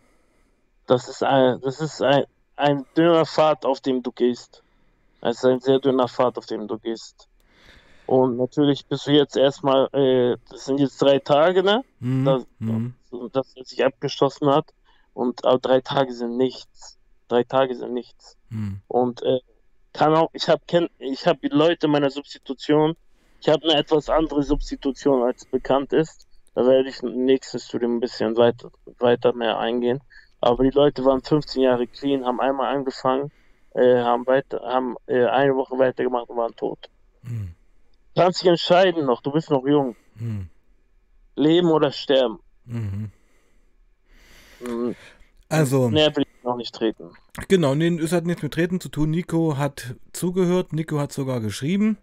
das ist ein, das ist ein, ein dünner Pfad, auf dem du gehst. Es ist ein sehr dünner Pfad, auf dem du gehst. Und natürlich bist du jetzt erstmal, äh, das sind jetzt drei Tage, ne? Mhm. Das, mhm. das, das sich abgeschlossen hat. Und auch drei Tage sind nichts. Drei Tage sind nichts. Mhm. Und äh, kann auch, ich habe ich hab Leute meiner Substitution, ich habe eine etwas andere Substitution als bekannt ist. Da werde ich nächstes Studium ein bisschen weiter, weiter mehr eingehen. Aber die Leute waren 15 Jahre clean, haben einmal angefangen, äh, haben weiter, haben äh, eine Woche weitergemacht und waren tot. Mhm. Kannst dich entscheiden noch, du bist noch jung. Mhm. Leben oder sterben. Mhm. Also. Näher will ich noch nicht treten. Genau, nee, es hat nichts mit Treten zu tun. Nico hat zugehört, Nico hat sogar geschrieben.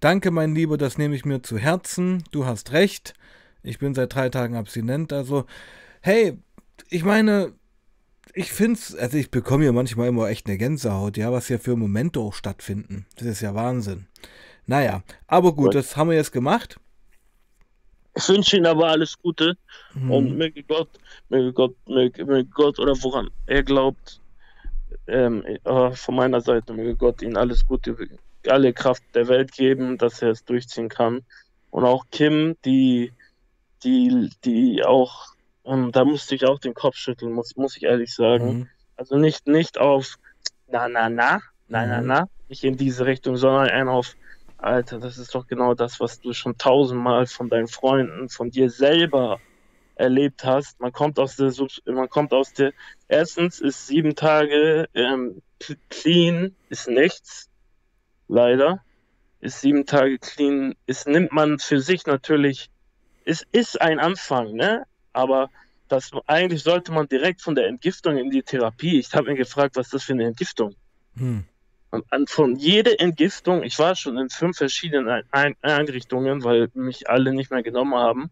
Danke, mein Lieber, das nehme ich mir zu Herzen. Du hast recht. Ich bin seit drei Tagen abstinent. Also, hey, ich meine, ich finde es, also ich bekomme ja manchmal immer echt eine Gänsehaut, ja, was hier für Momente auch stattfinden. Das ist ja Wahnsinn. Naja, aber gut, das haben wir jetzt gemacht. Ich wünsche Ihnen aber alles Gute mhm. und möge Gott, möge Gott, möge, möge Gott oder woran er glaubt, ähm, äh, von meiner Seite möge Gott Ihnen alles Gute, alle Kraft der Welt geben, dass er es durchziehen kann. Und auch Kim, die, die, die auch, ähm, da musste ich auch den Kopf schütteln, muss, muss ich ehrlich sagen. Mhm. Also nicht, nicht auf na, na, na, na, na, mhm. na, nicht in diese Richtung, sondern eher auf Alter, das ist doch genau das, was du schon tausendmal von deinen Freunden, von dir selber erlebt hast. Man kommt aus der, man kommt aus der, erstens ist sieben Tage ähm, clean, ist nichts, leider. Ist sieben Tage clean, ist, nimmt man für sich natürlich, es ist ein Anfang, ne? Aber das, eigentlich sollte man direkt von der Entgiftung in die Therapie. Ich habe mir gefragt, was ist das für eine Entgiftung? Hm. Und von jeder Entgiftung, ich war schon in fünf verschiedenen Einrichtungen, weil mich alle nicht mehr genommen haben.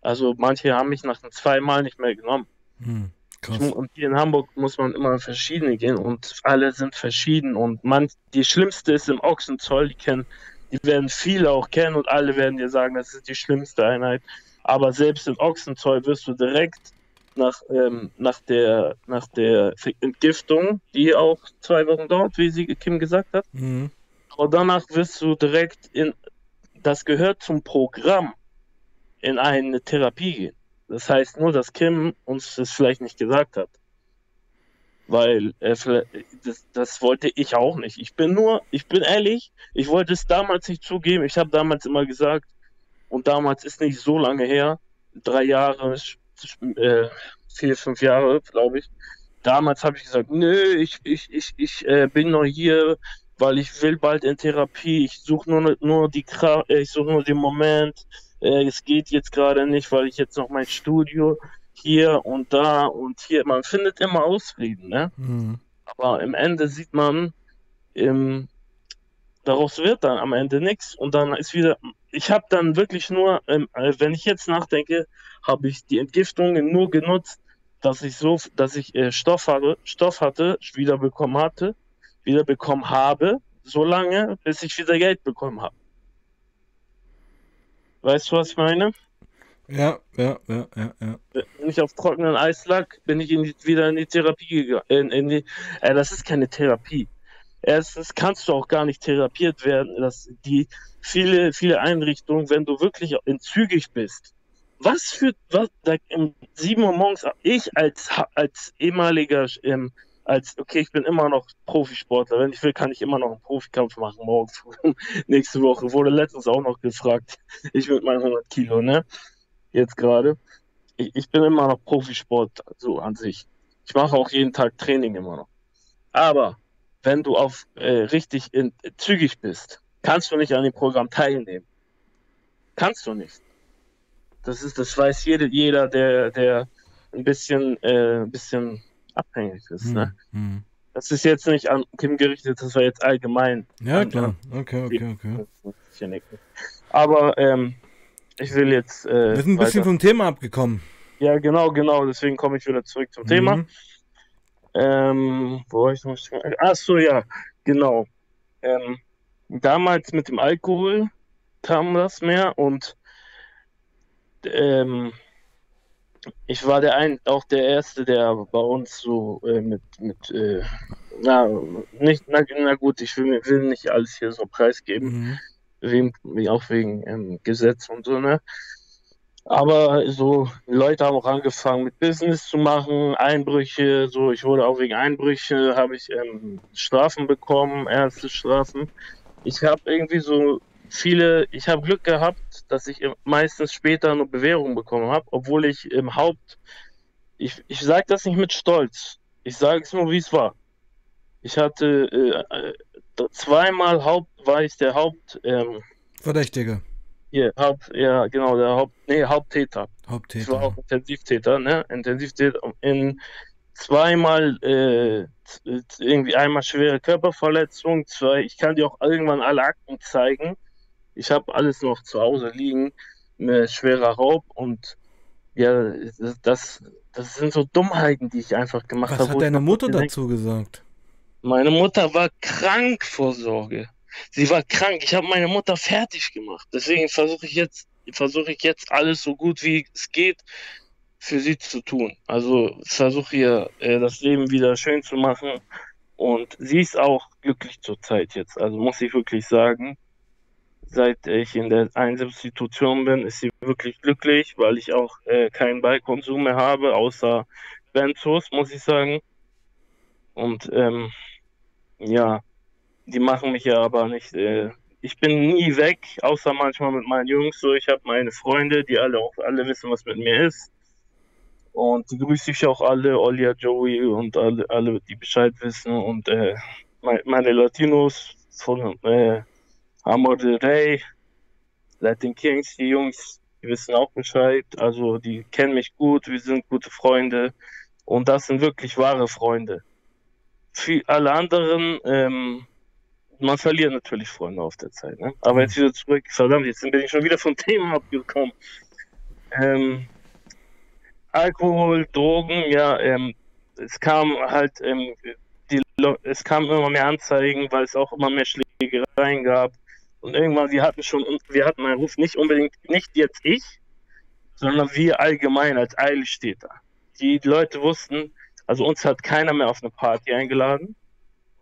Also manche haben mich nach zweimal nicht mehr genommen. Hm, und hier in Hamburg muss man immer in verschiedene gehen und alle sind verschieden. Und man, die schlimmste ist im Ochsenzoll, die kennen, die werden viele auch kennen und alle werden dir sagen, das ist die schlimmste Einheit. Aber selbst in Ochsenzoll wirst du direkt nach, ähm, nach, der, nach der Entgiftung, die auch zwei Wochen dauert, wie sie Kim gesagt hat. Mhm. Aber danach wirst du direkt in, das gehört zum Programm, in eine Therapie gehen. Das heißt nur, dass Kim uns das vielleicht nicht gesagt hat. Weil äh, das, das wollte ich auch nicht. Ich bin nur, ich bin ehrlich, ich wollte es damals nicht zugeben. Ich habe damals immer gesagt, und damals ist nicht so lange her, drei Jahre äh, vier, fünf Jahre, glaube ich. Damals habe ich gesagt, nö, ich, ich, ich, ich äh, bin noch hier, weil ich will bald in Therapie. Ich suche nur, nur die Kraft, äh, ich suche nur den Moment. Äh, es geht jetzt gerade nicht, weil ich jetzt noch mein Studio hier und da und hier. Man findet immer Ausreden, ne? Mhm. Aber im Ende sieht man, im, daraus wird dann am Ende nichts und dann ist wieder, ich habe dann wirklich nur, ähm, äh, wenn ich jetzt nachdenke, habe ich die Entgiftungen nur genutzt, dass ich so, dass ich äh, Stoff hatte, Stoff hatte, wieder bekommen hatte, wieder bekommen habe, so lange, bis ich wieder Geld bekommen habe. Weißt du, was ich meine? Ja, ja, ja, ja, ja. Wenn ich auf trockenen Eis lag, bin ich in die, wieder in die Therapie gegangen. In, in die, äh, das ist keine Therapie. Erstens kannst du auch gar nicht therapiert werden. dass die viele, viele Einrichtungen, wenn du wirklich entzügig bist. Was für, was, da, um 7 Uhr morgens, ich als, als ehemaliger, ähm, als, okay, ich bin immer noch Profisportler. Wenn ich will, kann ich immer noch einen Profikampf machen morgen nächste Woche. Wurde letztens auch noch gefragt. Ich mit meinen 100 Kilo, ne? Jetzt gerade. Ich, ich bin immer noch Profisport, so an sich. Ich mache auch jeden Tag Training immer noch. Aber wenn du auf äh, richtig in, zügig bist, kannst du nicht an dem Programm teilnehmen. Kannst du nicht. Das ist, das weiß jeder, jeder der, der ein bisschen, äh, ein bisschen abhängig ist. Hm, ne? Hm. Das ist jetzt nicht an Kim gerichtet, das war jetzt allgemein. Ja, an, klar. Okay, okay, okay. Aber ähm, ich will jetzt. Äh, Wir sind ein bisschen weiter. vom Thema abgekommen. Ja, genau, genau. Deswegen komme ich wieder zurück zum mhm. Thema. Ähm, wo ich noch. Ach so, ja, genau. Ähm, damals mit dem Alkohol kam das mehr und ähm, ich war der ein, auch der Erste, der bei uns so äh, mit, mit äh, na, nicht, na, na, gut, ich will, will nicht alles hier so preisgeben, mhm. wegen, wie auch wegen ähm, Gesetz und so, ne? Aber so, Leute haben auch angefangen mit Business zu machen, Einbrüche, so, ich wurde auch wegen Einbrüche, habe ich ähm, Strafen bekommen, erste Strafen. Ich habe irgendwie so viele, ich habe Glück gehabt, dass ich meistens später eine Bewährung bekommen habe, obwohl ich im Haupt, ich, ich sage das nicht mit Stolz, ich sage es nur, wie es war. Ich hatte äh, äh, zweimal Haupt, war ich der Haupt... Ähm, Verdächtige. Hier, Haupt, ja, genau, der Haupt, nee, Haupttäter. Haupttäter. Ich war auch Intensivtäter, ne? Intensivtäter in zweimal, äh, irgendwie einmal schwere Körperverletzung, zwei, ich kann dir auch irgendwann alle Akten zeigen. Ich habe alles noch zu Hause liegen, eine schwerer Raub und ja, das, das sind so Dummheiten, die ich einfach gemacht habe. Was hat deine Mutter dazu gesagt? Meine Mutter war krank vor Sorge. Sie war krank. Ich habe meine Mutter fertig gemacht. Deswegen versuche ich jetzt, versuche ich jetzt alles so gut wie es geht für sie zu tun. Also versuche ihr äh, das Leben wieder schön zu machen. Und sie ist auch glücklich zur Zeit jetzt. Also muss ich wirklich sagen, seit ich in der Einsatzsituation bin, ist sie wirklich glücklich, weil ich auch äh, keinen Beikonsum mehr habe, außer Benzos, muss ich sagen. Und ähm, ja, die machen mich ja aber nicht. Äh, ich bin nie weg, außer manchmal mit meinen Jungs. So, ich habe meine Freunde, die alle auch alle wissen, was mit mir ist. Und die grüße ich auch alle, Olia, Joey und alle, alle die Bescheid wissen. Und äh, meine Latinos von äh, Amor de Rey, Latin Kings, die Jungs, die wissen auch Bescheid. Also die kennen mich gut, wir sind gute Freunde. Und das sind wirklich wahre Freunde. Für alle anderen, ähm, man verliert natürlich Freunde auf der Zeit. Ne? Aber jetzt wieder zurück, verdammt, jetzt bin ich schon wieder vom Thema abgekommen. Ähm, Alkohol, Drogen, ja, ähm, es kam halt, ähm, die, es kam immer mehr Anzeigen, weil es auch immer mehr Schlägereien gab. Und irgendwann, wir hatten schon, wir hatten einen Ruf nicht unbedingt, nicht jetzt ich, sondern wir allgemein als Eilstädter. Die Leute wussten, also uns hat keiner mehr auf eine Party eingeladen.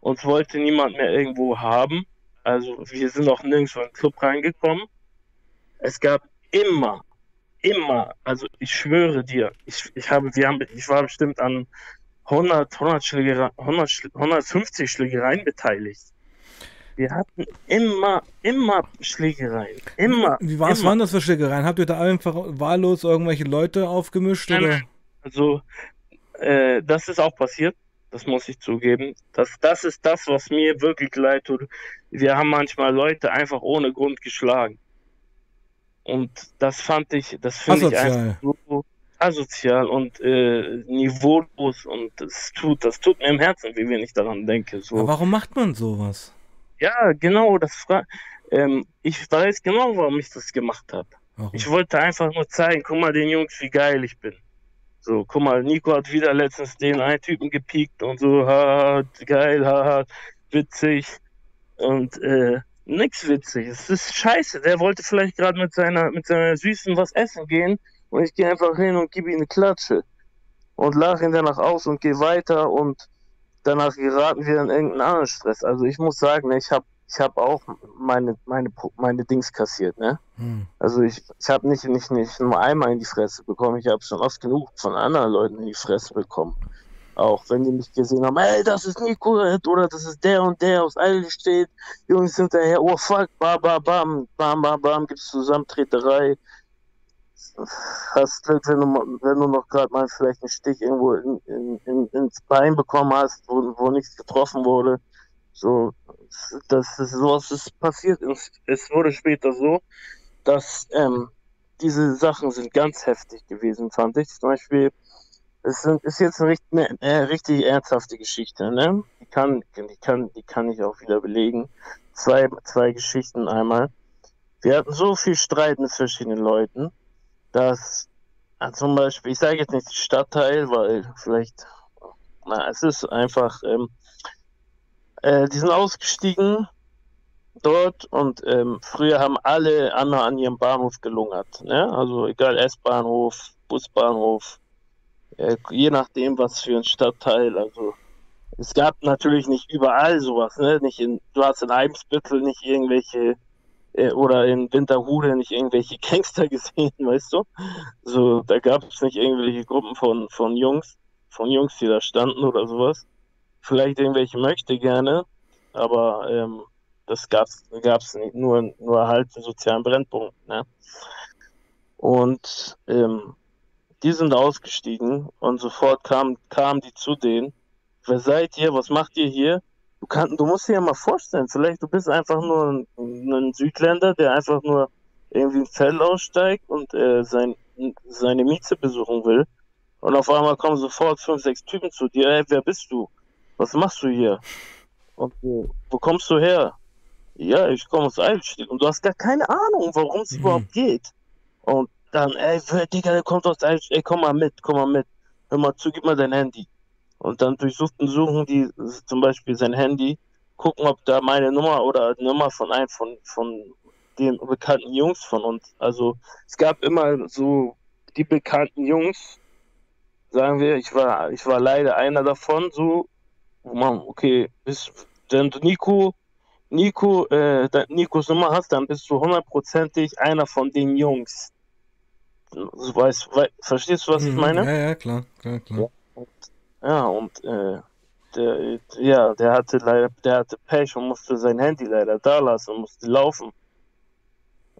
Uns wollte niemand mehr irgendwo haben. Also wir sind auch nirgendwo in den Club reingekommen. Es gab immer, immer, also ich schwöre dir, ich, ich habe, wir haben, ich war bestimmt an 100, 100 Schlägerei, 100, 150 Schlägereien beteiligt. Wir hatten immer, immer Schlägereien. Immer. Wie was waren das für Schlägereien? Habt ihr da einfach wahllos irgendwelche Leute aufgemischt? Oder? Also, äh, das ist auch passiert. Das muss ich zugeben. Das, das ist das, was mir wirklich leid tut. Wir haben manchmal Leute einfach ohne Grund geschlagen. Und das fand ich, das finde ich einfach so asozial und äh, niveaulos und das tut, das tut mir im Herzen, wie wenn ich daran denke. So. Aber warum macht man sowas? Ja, genau, das fra ähm, ich weiß genau, warum ich das gemacht habe. Ich wollte einfach nur zeigen, guck mal den Jungs, wie geil ich bin. So, guck mal, Nico hat wieder letztens den einen Typen gepiekt und so, ha, geil, ha, witzig. Und äh, nix witzig. Es ist scheiße. Der wollte vielleicht gerade mit seiner, mit seiner Süßen was essen gehen und ich gehe einfach hin und gebe ihm eine Klatsche und lache ihn danach aus und gehe weiter und danach geraten wir in irgendeinen anderen Stress. Also ich muss sagen, ich habe ich habe auch meine, meine, meine Dings kassiert, ne? Hm. Also ich, ich habe nicht, nicht, nicht nur einmal in die Fresse bekommen, ich habe schon oft genug von anderen Leuten in die Fresse bekommen. Auch wenn die mich gesehen haben, ey, das ist Nico oder das ist der und der aus Eile steht, Jungs hinterher, oh fuck, bam, bam, bam, bam, bam, bam, gibt's Zusammentreterei. Hast Glück, wenn du, wenn du noch gerade mal vielleicht einen Stich irgendwo in, in, in, ins Bein bekommen hast, wo, wo nichts getroffen wurde. So, dass sowas ist passiert. Es wurde später so, dass ähm, diese Sachen sind ganz heftig gewesen, fand ich. Zum Beispiel, es sind, ist jetzt eine, eine, eine richtig ernsthafte Geschichte, ne? Die kann, die kann, die kann ich auch wieder belegen. Zwei, zwei Geschichten einmal. Wir hatten so viel Streit mit verschiedenen Leuten, dass ja, zum Beispiel, ich sage jetzt nicht Stadtteil, weil vielleicht, na, es ist einfach, ähm, äh, die sind ausgestiegen dort und ähm, früher haben alle Anna an ihrem Bahnhof gelungert. Ne? Also egal, S-Bahnhof, Busbahnhof, äh, je nachdem, was für ein Stadtteil. Also es gab natürlich nicht überall sowas. Ne? Nicht in, du hast in Eimsbüttel nicht irgendwelche äh, oder in Winterhude nicht irgendwelche Gangster gesehen, weißt du? So, da gab es nicht irgendwelche Gruppen von, von Jungs, von Jungs, die da standen oder sowas. Vielleicht irgendwelche möchte gerne, aber ähm, das gab's nicht, nur, nur halt einen sozialen Brennpunkt. Ne? Und ähm, die sind ausgestiegen und sofort kamen kam die zu denen. Wer seid ihr? Was macht ihr hier? Du, kann, du musst dir ja mal vorstellen, vielleicht du bist einfach nur ein, ein Südländer, der einfach nur irgendwie ein Feld aussteigt und äh, sein, seine Mieze besuchen will. Und auf einmal kommen sofort fünf, sechs Typen zu dir. Ey, wer bist du? Was machst du hier? Und wo, wo kommst du her? Ja, ich komme aus Eilstedt und du hast gar keine Ahnung, warum es mhm. überhaupt geht. Und dann, ey, Digga, der kommt aus Eilstedt, ey, komm mal mit, komm mal mit. Hör mal zu, gib mal dein Handy. Und dann durchsuchten, suchen die zum Beispiel sein Handy, gucken, ob da meine Nummer oder die Nummer von einem von, von den bekannten Jungs von uns. Also es gab immer so die bekannten Jungs, sagen wir, ich war, ich war leider einer davon, so, man, okay, bis, wenn du Nico Nico, äh, Nikos Nummer hast, dann bist du hundertprozentig einer von den Jungs. Du weißt, we verstehst du, was ich mhm. meine? Ja, ja, klar, klar, klar. Ja, und, ja, und äh, der, ja, der hatte leider, der hatte Pech und musste sein Handy leider da lassen, musste laufen.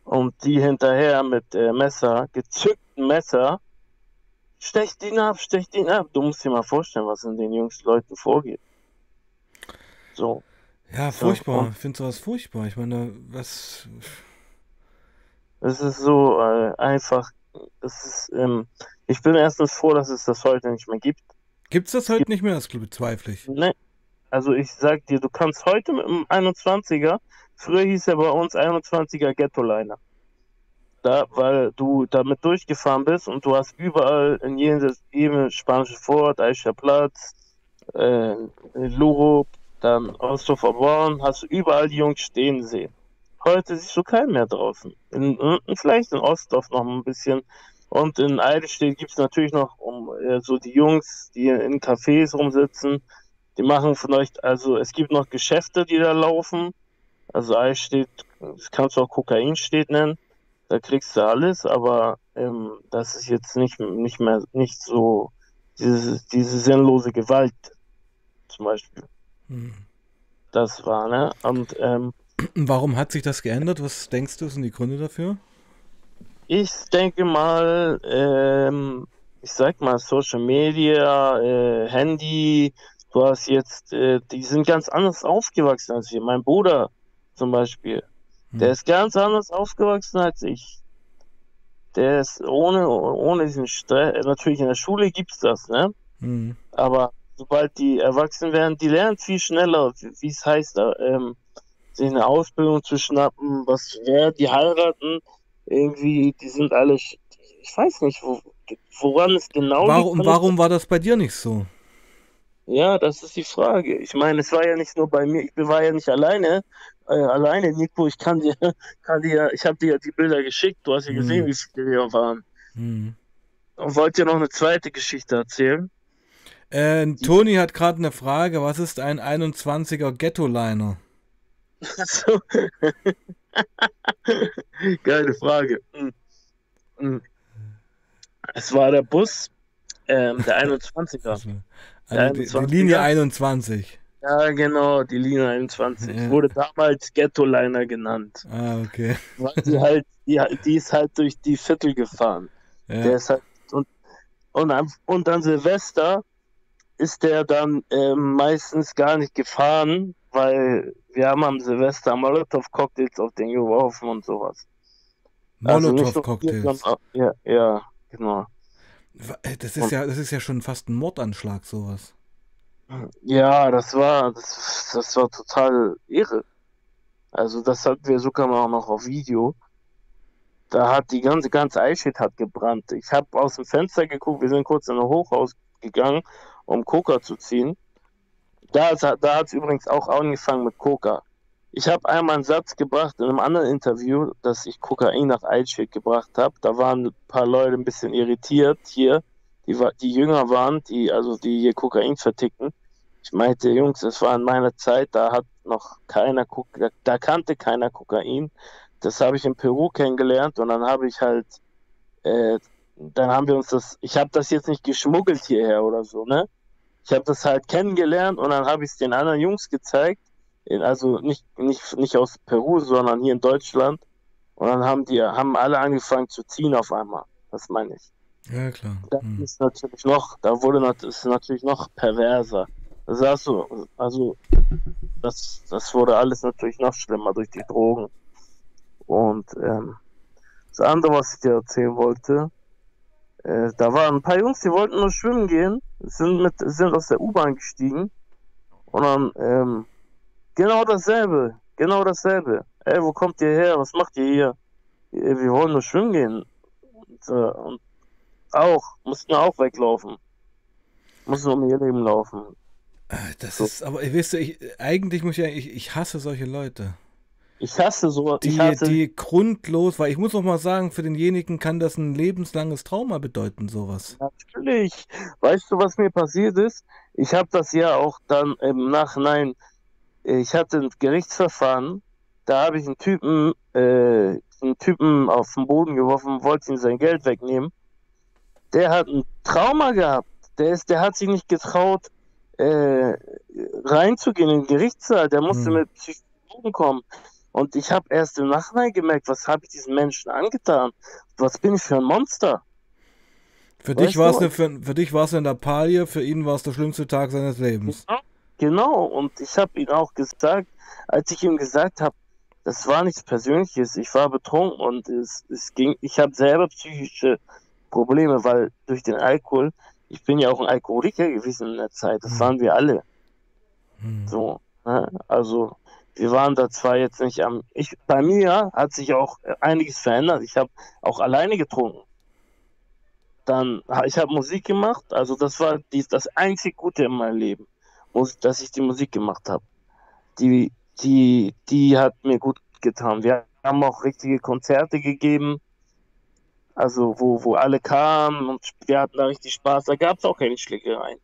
Und die hinterher mit äh, Messer, gezückten Messer, stecht ihn ab, stecht ihn ab. Du musst dir mal vorstellen, was in den Jungs Leuten vorgeht. So. Ja, furchtbar. ich finde sowas furchtbar. Ich meine, was. Es ist so äh, einfach. Es ist, ähm, ich bin erstens froh, dass es das heute nicht mehr gibt. Gibt es das heute gibt, nicht mehr? Das bezweifle ich. Ne. Also ich sag dir, du kannst heute mit dem 21er, früher hieß er bei uns 21er Ghetto-Liner. Da, weil du damit durchgefahren bist und du hast überall in jedem, jedem spanischen Fort, Eicher Platz, äh, Lurup, dann Osthofer Born, hast du überall die Jungs stehen sehen. Heute siehst du keinen mehr draußen. In, in, vielleicht in Ostdorf noch ein bisschen. Und in Eidelstedt gibt es natürlich noch um, äh, so die Jungs, die in Cafés rumsitzen. Die machen vielleicht, also es gibt noch Geschäfte, die da laufen. Also Eidelstedt, das kannst du auch Kokainstedt nennen. Da kriegst du alles, aber ähm, das ist jetzt nicht, nicht mehr, nicht so diese, diese sinnlose Gewalt zum Beispiel. Das war, ne? Und ähm, warum hat sich das geändert? Was denkst du, sind die Gründe dafür? Ich denke mal, ähm, ich sag mal, Social Media, äh, Handy, du hast jetzt, äh, die sind ganz anders aufgewachsen als wir. Mein Bruder zum Beispiel, hm. der ist ganz anders aufgewachsen als ich. Der ist ohne, ohne diesen Stress, natürlich in der Schule gibt's das, ne? Hm. Aber sobald die erwachsen werden, die lernen viel schneller, wie es heißt, ähm, sich eine Ausbildung zu schnappen, was wer die heiraten, irgendwie, die sind alle, ich weiß nicht, wo, woran es genau warum, liegt. Warum war das bei dir nicht so? Ja, das ist die Frage. Ich meine, es war ja nicht nur bei mir, ich war ja nicht alleine, äh, alleine, Nico, ich kann dir, kann dir, ich habe dir ja die Bilder geschickt, du hast ja gesehen, hm. wie viele wir waren. Hm. Und wollte dir noch eine zweite Geschichte erzählen. Äh, Toni hat gerade eine Frage. Was ist ein 21er Ghetto-Liner? So. Geile Frage. Hm. Hm. Es war der Bus, ähm, der 21er. Also, der die, 21er. die, Linie 21. Ja, genau, die Linie 21. Ja. Wurde damals Ghetto-Liner genannt. Ah, okay. Weil die halt, die, die ist halt durch die Viertel gefahren. Ja. Der ist halt, und, und, und an Silvester ist der dann äh, meistens gar nicht gefahren, weil wir haben am Silvester Molotow-Cocktails auf den geworfen und sowas. Also Molotow-Cocktails? Also ja, ja, genau. Das ist ja, das ist ja schon fast ein Mordanschlag, sowas. Ja, das war, das, das war total irre. Also das hatten wir sogar auch noch auf Video. Da hat die ganze, ganze Eichit hat gebrannt. Ich habe aus dem Fenster geguckt, wir sind kurz in ein Hochhaus gegangen um Coca zu ziehen. Da, da hat es übrigens auch angefangen mit Coca. ich habe einmal einen Satz gebracht in einem anderen Interview, dass ich Kokain nach Eichweg gebracht habe. Da waren ein paar Leute ein bisschen irritiert hier, die, die jünger waren, die also die hier Kokain verticken. Ich meinte, Jungs, es war in meiner Zeit, da hat noch keiner, da, da kannte keiner Kokain. Das habe ich in Peru kennengelernt und dann habe ich halt, äh, dann haben wir uns das, ich habe das jetzt nicht geschmuggelt hierher oder so, ne? Ich habe das halt kennengelernt und dann habe ich es den anderen Jungs gezeigt also nicht, nicht, nicht aus Peru, sondern hier in Deutschland. Und dann haben die, haben alle angefangen zu ziehen auf einmal. Das meine ich. Ja, klar. Das hm. ist natürlich noch, da wurde das ist natürlich noch perverser. Das heißt so, also das, das wurde alles natürlich noch schlimmer durch die Drogen. Und ähm, das andere, was ich dir erzählen wollte, äh, da waren ein paar Jungs, die wollten nur schwimmen gehen, sind mit, sind aus der U-Bahn gestiegen und dann ähm, Genau dasselbe. Genau dasselbe. Ey, wo kommt ihr her? Was macht ihr hier? Wir wollen nur schwimmen gehen. Und, äh, und auch, mussten auch weglaufen. Mussten um ihr Leben laufen. Äh, das so. ist, aber ihr wisst, ich, eigentlich muss ich ja, ich, ich hasse solche Leute. Ich hasse so. Die, hasse die grundlos, weil ich muss noch mal sagen, für denjenigen kann das ein lebenslanges Trauma bedeuten, sowas. Natürlich. Weißt du, was mir passiert ist? Ich habe das ja auch dann im Nachhinein ich hatte ein Gerichtsverfahren, da habe ich einen Typen, äh, einen Typen auf den Boden geworfen, wollte ihm sein Geld wegnehmen. Der hat ein Trauma gehabt. Der ist, der hat sich nicht getraut, äh, reinzugehen in den Gerichtssaal. Der musste hm. mit Psychologen kommen. Und ich habe erst im Nachhinein gemerkt, was habe ich diesen Menschen angetan? Was bin ich für ein Monster? Für dich war es eine, für, für dich war es eine Lappalie, für ihn war es der schlimmste Tag seines Lebens. Genau. Genau, und ich habe ihm auch gesagt, als ich ihm gesagt habe, das war nichts Persönliches, ich war betrunken und es, es ging, ich habe selber psychische Probleme, weil durch den Alkohol, ich bin ja auch ein Alkoholiker gewesen in der Zeit, das mhm. waren wir alle. Mhm. So, ne? also wir waren da zwar jetzt nicht am, ich, bei mir hat sich auch einiges verändert, ich habe auch alleine getrunken. Dann, ich habe Musik gemacht, also das war dies, das einzig Gute in meinem Leben dass ich die Musik gemacht habe. Die, die, die hat mir gut getan. Wir haben auch richtige Konzerte gegeben, also wo, wo alle kamen und wir hatten da richtig Spaß. Da gab es auch keine Schlägereien.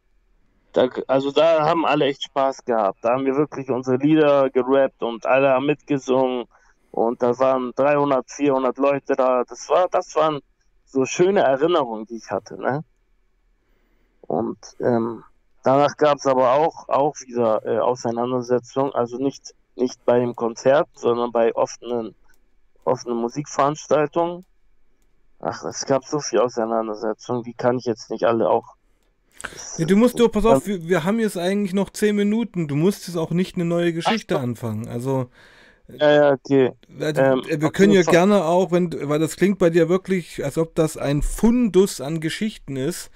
Da, also da haben alle echt Spaß gehabt. Da haben wir wirklich unsere Lieder gerappt und alle haben mitgesungen. Und da waren 300, 400 Leute da. Das war, das waren so schöne Erinnerungen, die ich hatte. Ne? Und ähm, Danach gab es aber auch, auch wieder äh, Auseinandersetzungen, also nicht, nicht bei dem Konzert, sondern bei offenen, offenen Musikveranstaltungen. Ach, es gab so viel Auseinandersetzungen, die kann ich jetzt nicht alle auch. Ja, du musst doch, pass auf, wir, wir, haben jetzt eigentlich noch zehn Minuten. Du musst jetzt auch nicht eine neue Geschichte Ach, anfangen. Also. Ja, ja, okay. Also, ähm, wir können ja gerne auch, wenn, weil das klingt bei dir wirklich, als ob das ein Fundus an Geschichten ist.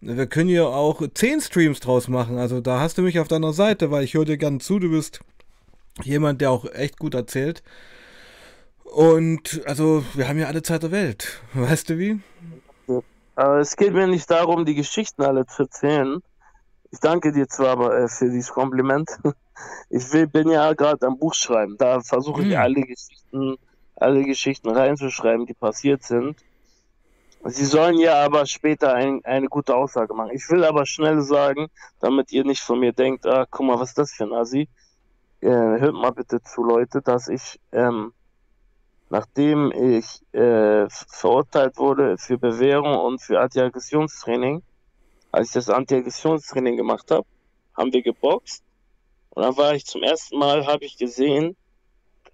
Wir können ja auch zehn Streams draus machen. Also da hast du mich auf deiner Seite, weil ich höre dir gerne zu. Du bist jemand, der auch echt gut erzählt. Und also, wir haben ja alle Zeit der Welt. Weißt du wie? Aber es geht mir nicht darum, die Geschichten alle zu erzählen. Ich danke dir zwar aber äh, für dieses Kompliment. Ich will, bin ja gerade am Buch schreiben. Da versuche ich hm. alle Geschichten, alle Geschichten reinzuschreiben, die passiert sind. Sie sollen ja aber später ein, eine gute Aussage machen. Ich will aber schnell sagen, damit ihr nicht von mir denkt, ah, guck mal, was ist das für ein Asi? Äh, hört mal bitte zu, Leute, dass ich, ähm, nachdem ich äh, verurteilt wurde für Bewährung und für Antiaggressionstraining, als ich das Antiaggressionstraining gemacht habe, haben wir geboxt. Und dann war ich zum ersten Mal, habe ich gesehen,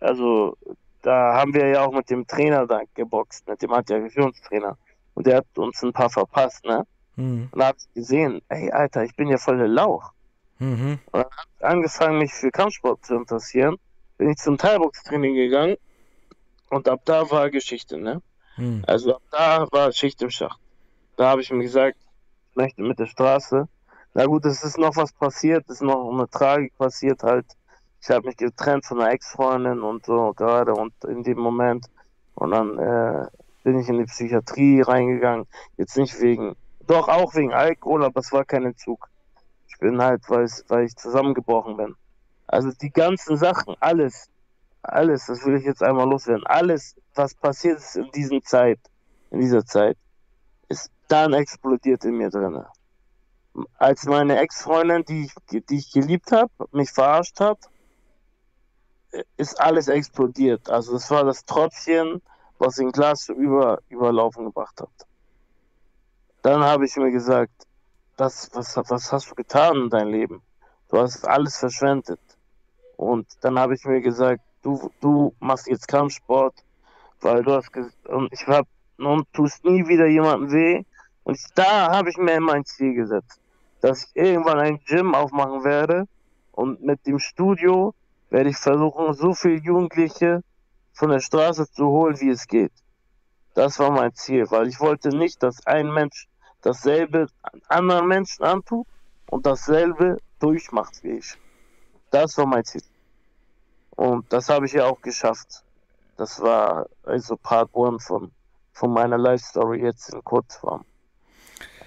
also da haben wir ja auch mit dem Trainer da geboxt, mit dem Antiaggressionstrainer. Und der hat uns ein paar verpasst, ne? Mhm. Und da hab ich gesehen, ey, Alter, ich bin ja voll der Lauch. Mhm. Und dann hab ich angefangen, mich für Kampfsport zu interessieren. Bin ich zum Teilbox-Training gegangen und ab da war Geschichte, ne? Mhm. Also ab da war Schicht im Schacht. Da habe ich mir gesagt, ich möchte mit der Straße. Na gut, es ist noch was passiert, es ist noch eine Tragik passiert halt. Ich habe mich getrennt von einer Ex-Freundin und so gerade und in dem Moment. Und dann äh, bin ich in die Psychiatrie reingegangen. Jetzt nicht wegen, doch auch wegen Alkohol, aber es war kein Entzug. Ich bin halt, weil, weil ich zusammengebrochen bin. Also die ganzen Sachen, alles, alles, das will ich jetzt einmal loswerden, alles, was passiert ist in dieser Zeit, in dieser Zeit, ist dann explodiert in mir drin. Als meine Ex-Freundin, die ich, die ich geliebt habe, mich verarscht hat, ist alles explodiert. Also das war das Tröpfchen, was den Glas über, überlaufen gebracht hat. Dann habe ich mir gesagt, das, was, was hast du getan in deinem Leben? Du hast alles verschwendet. Und dann habe ich mir gesagt, du, du machst jetzt Kampfsport, weil du hast und ich habe und tust nie wieder jemandem weh. Und da habe ich mir mein Ziel gesetzt, dass ich irgendwann ein Gym aufmachen werde und mit dem Studio werde ich versuchen, so viele Jugendliche von der Straße zu holen, wie es geht. Das war mein Ziel, weil ich wollte nicht, dass ein Mensch dasselbe anderen Menschen antut und dasselbe durchmacht wie ich. Das war mein Ziel. Und das habe ich ja auch geschafft. Das war also Part 1 von, von meiner Life Story jetzt in Kurzform.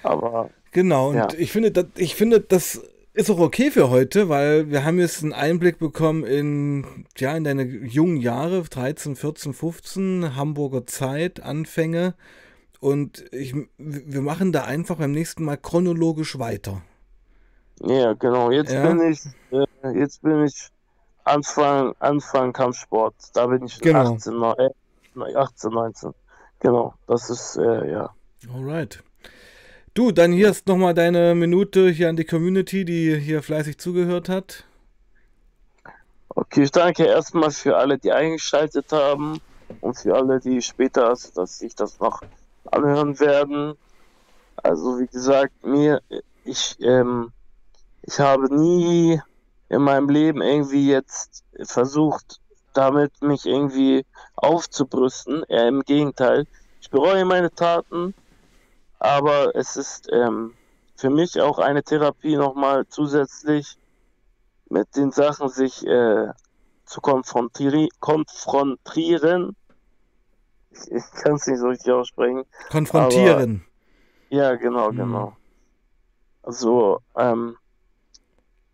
Aber. Genau, und ja. ich finde, das, ich finde, das ist auch okay für heute, weil wir haben jetzt einen Einblick bekommen in, ja, in deine jungen Jahre, 13, 14, 15, Hamburger Zeit, Anfänge. Und ich, wir machen da einfach beim nächsten Mal chronologisch weiter. Ja, genau. Jetzt ja. bin ich, äh, jetzt bin ich Anfang, Anfang Kampfsport. Da bin ich genau. 18, äh, 18, 19. Genau. Das ist, äh, ja. Alright. Du, dann hier ist nochmal deine Minute hier an die Community, die hier fleißig zugehört hat. Okay, ich danke erstmal für alle, die eingeschaltet haben und für alle, die später, dass sich das noch anhören werden. Also wie gesagt, mir, ich, ähm, ich habe nie in meinem Leben irgendwie jetzt versucht, damit mich irgendwie aufzubrüsten. Eher im Gegenteil. Ich bereue meine Taten, aber es ist ähm, für mich auch eine Therapie nochmal zusätzlich mit den Sachen sich äh, zu konfrontieren, konfrontieren ich kann es nicht so richtig aussprechen. Konfrontieren. Aber, ja, genau, mhm. genau. Also, ähm,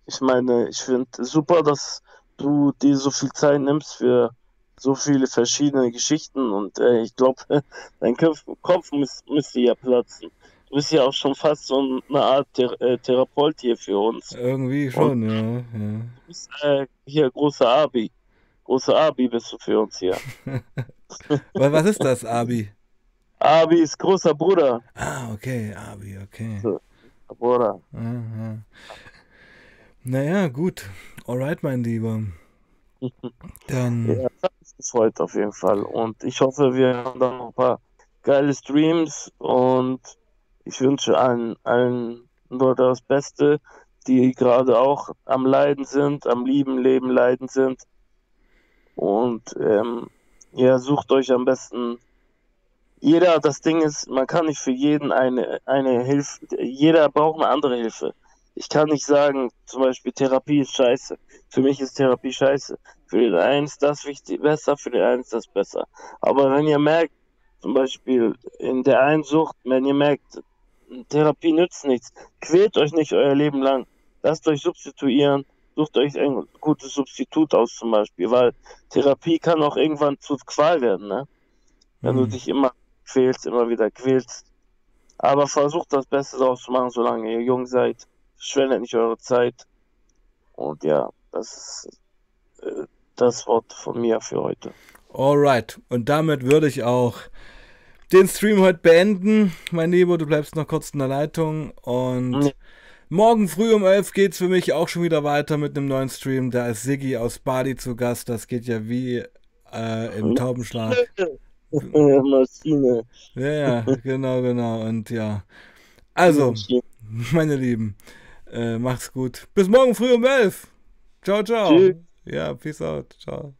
ich meine, ich finde super, dass du dir so viel Zeit nimmst für so viele verschiedene Geschichten und äh, ich glaube, dein Kopf, Kopf müß, müsste ja platzen. Du bist ja auch schon fast so eine Art Thera äh, Therapeut hier für uns. Irgendwie schon, und ja, ja. Du bist äh, hier großer Abi. Großer Abi bist du für uns hier. Was ist das, Abi? Abi ist großer Bruder. Ah, okay, Abi, okay. So, Bruder. Aha. Naja, gut. Alright, mein Lieber. Dann. Ja, das hat mich gefreut auf jeden Fall. Und ich hoffe, wir haben dann noch ein paar geile Streams und ich wünsche allen, allen nur das Beste, die gerade auch am Leiden sind, am lieben Leben leiden sind. Und ähm, Ihr sucht euch am besten. Jeder, das Ding ist, man kann nicht für jeden eine, eine Hilfe, jeder braucht eine andere Hilfe. Ich kann nicht sagen, zum Beispiel Therapie ist scheiße. Für mich ist Therapie scheiße. Für den einen ist das wichtig, besser, für den einen ist das besser. Aber wenn ihr merkt, zum Beispiel in der Einsucht, wenn ihr merkt, Therapie nützt nichts, quält euch nicht euer Leben lang. Lasst euch substituieren sucht euch ein gutes Substitut aus zum Beispiel, weil Therapie kann auch irgendwann zu Qual werden, ne? Wenn mhm. du dich immer quälst, immer wieder quälst. Aber versucht das Beste daraus zu machen, solange ihr jung seid. Verschwendet nicht eure Zeit. Und ja, das ist äh, das Wort von mir für heute. Alright. Und damit würde ich auch den Stream heute beenden. Mein Lieber, du bleibst noch kurz in der Leitung und. Ja. Morgen früh um 11 geht es für mich auch schon wieder weiter mit einem neuen Stream. Da ist Siggi aus Bali zu Gast. Das geht ja wie äh, im Taubenschlag. Maschine. Ja, ja, genau, genau. Und ja. Also, meine Lieben, äh, macht's gut. Bis morgen früh um 11. Ciao, ciao. Tschüss. Ja, peace out. Ciao.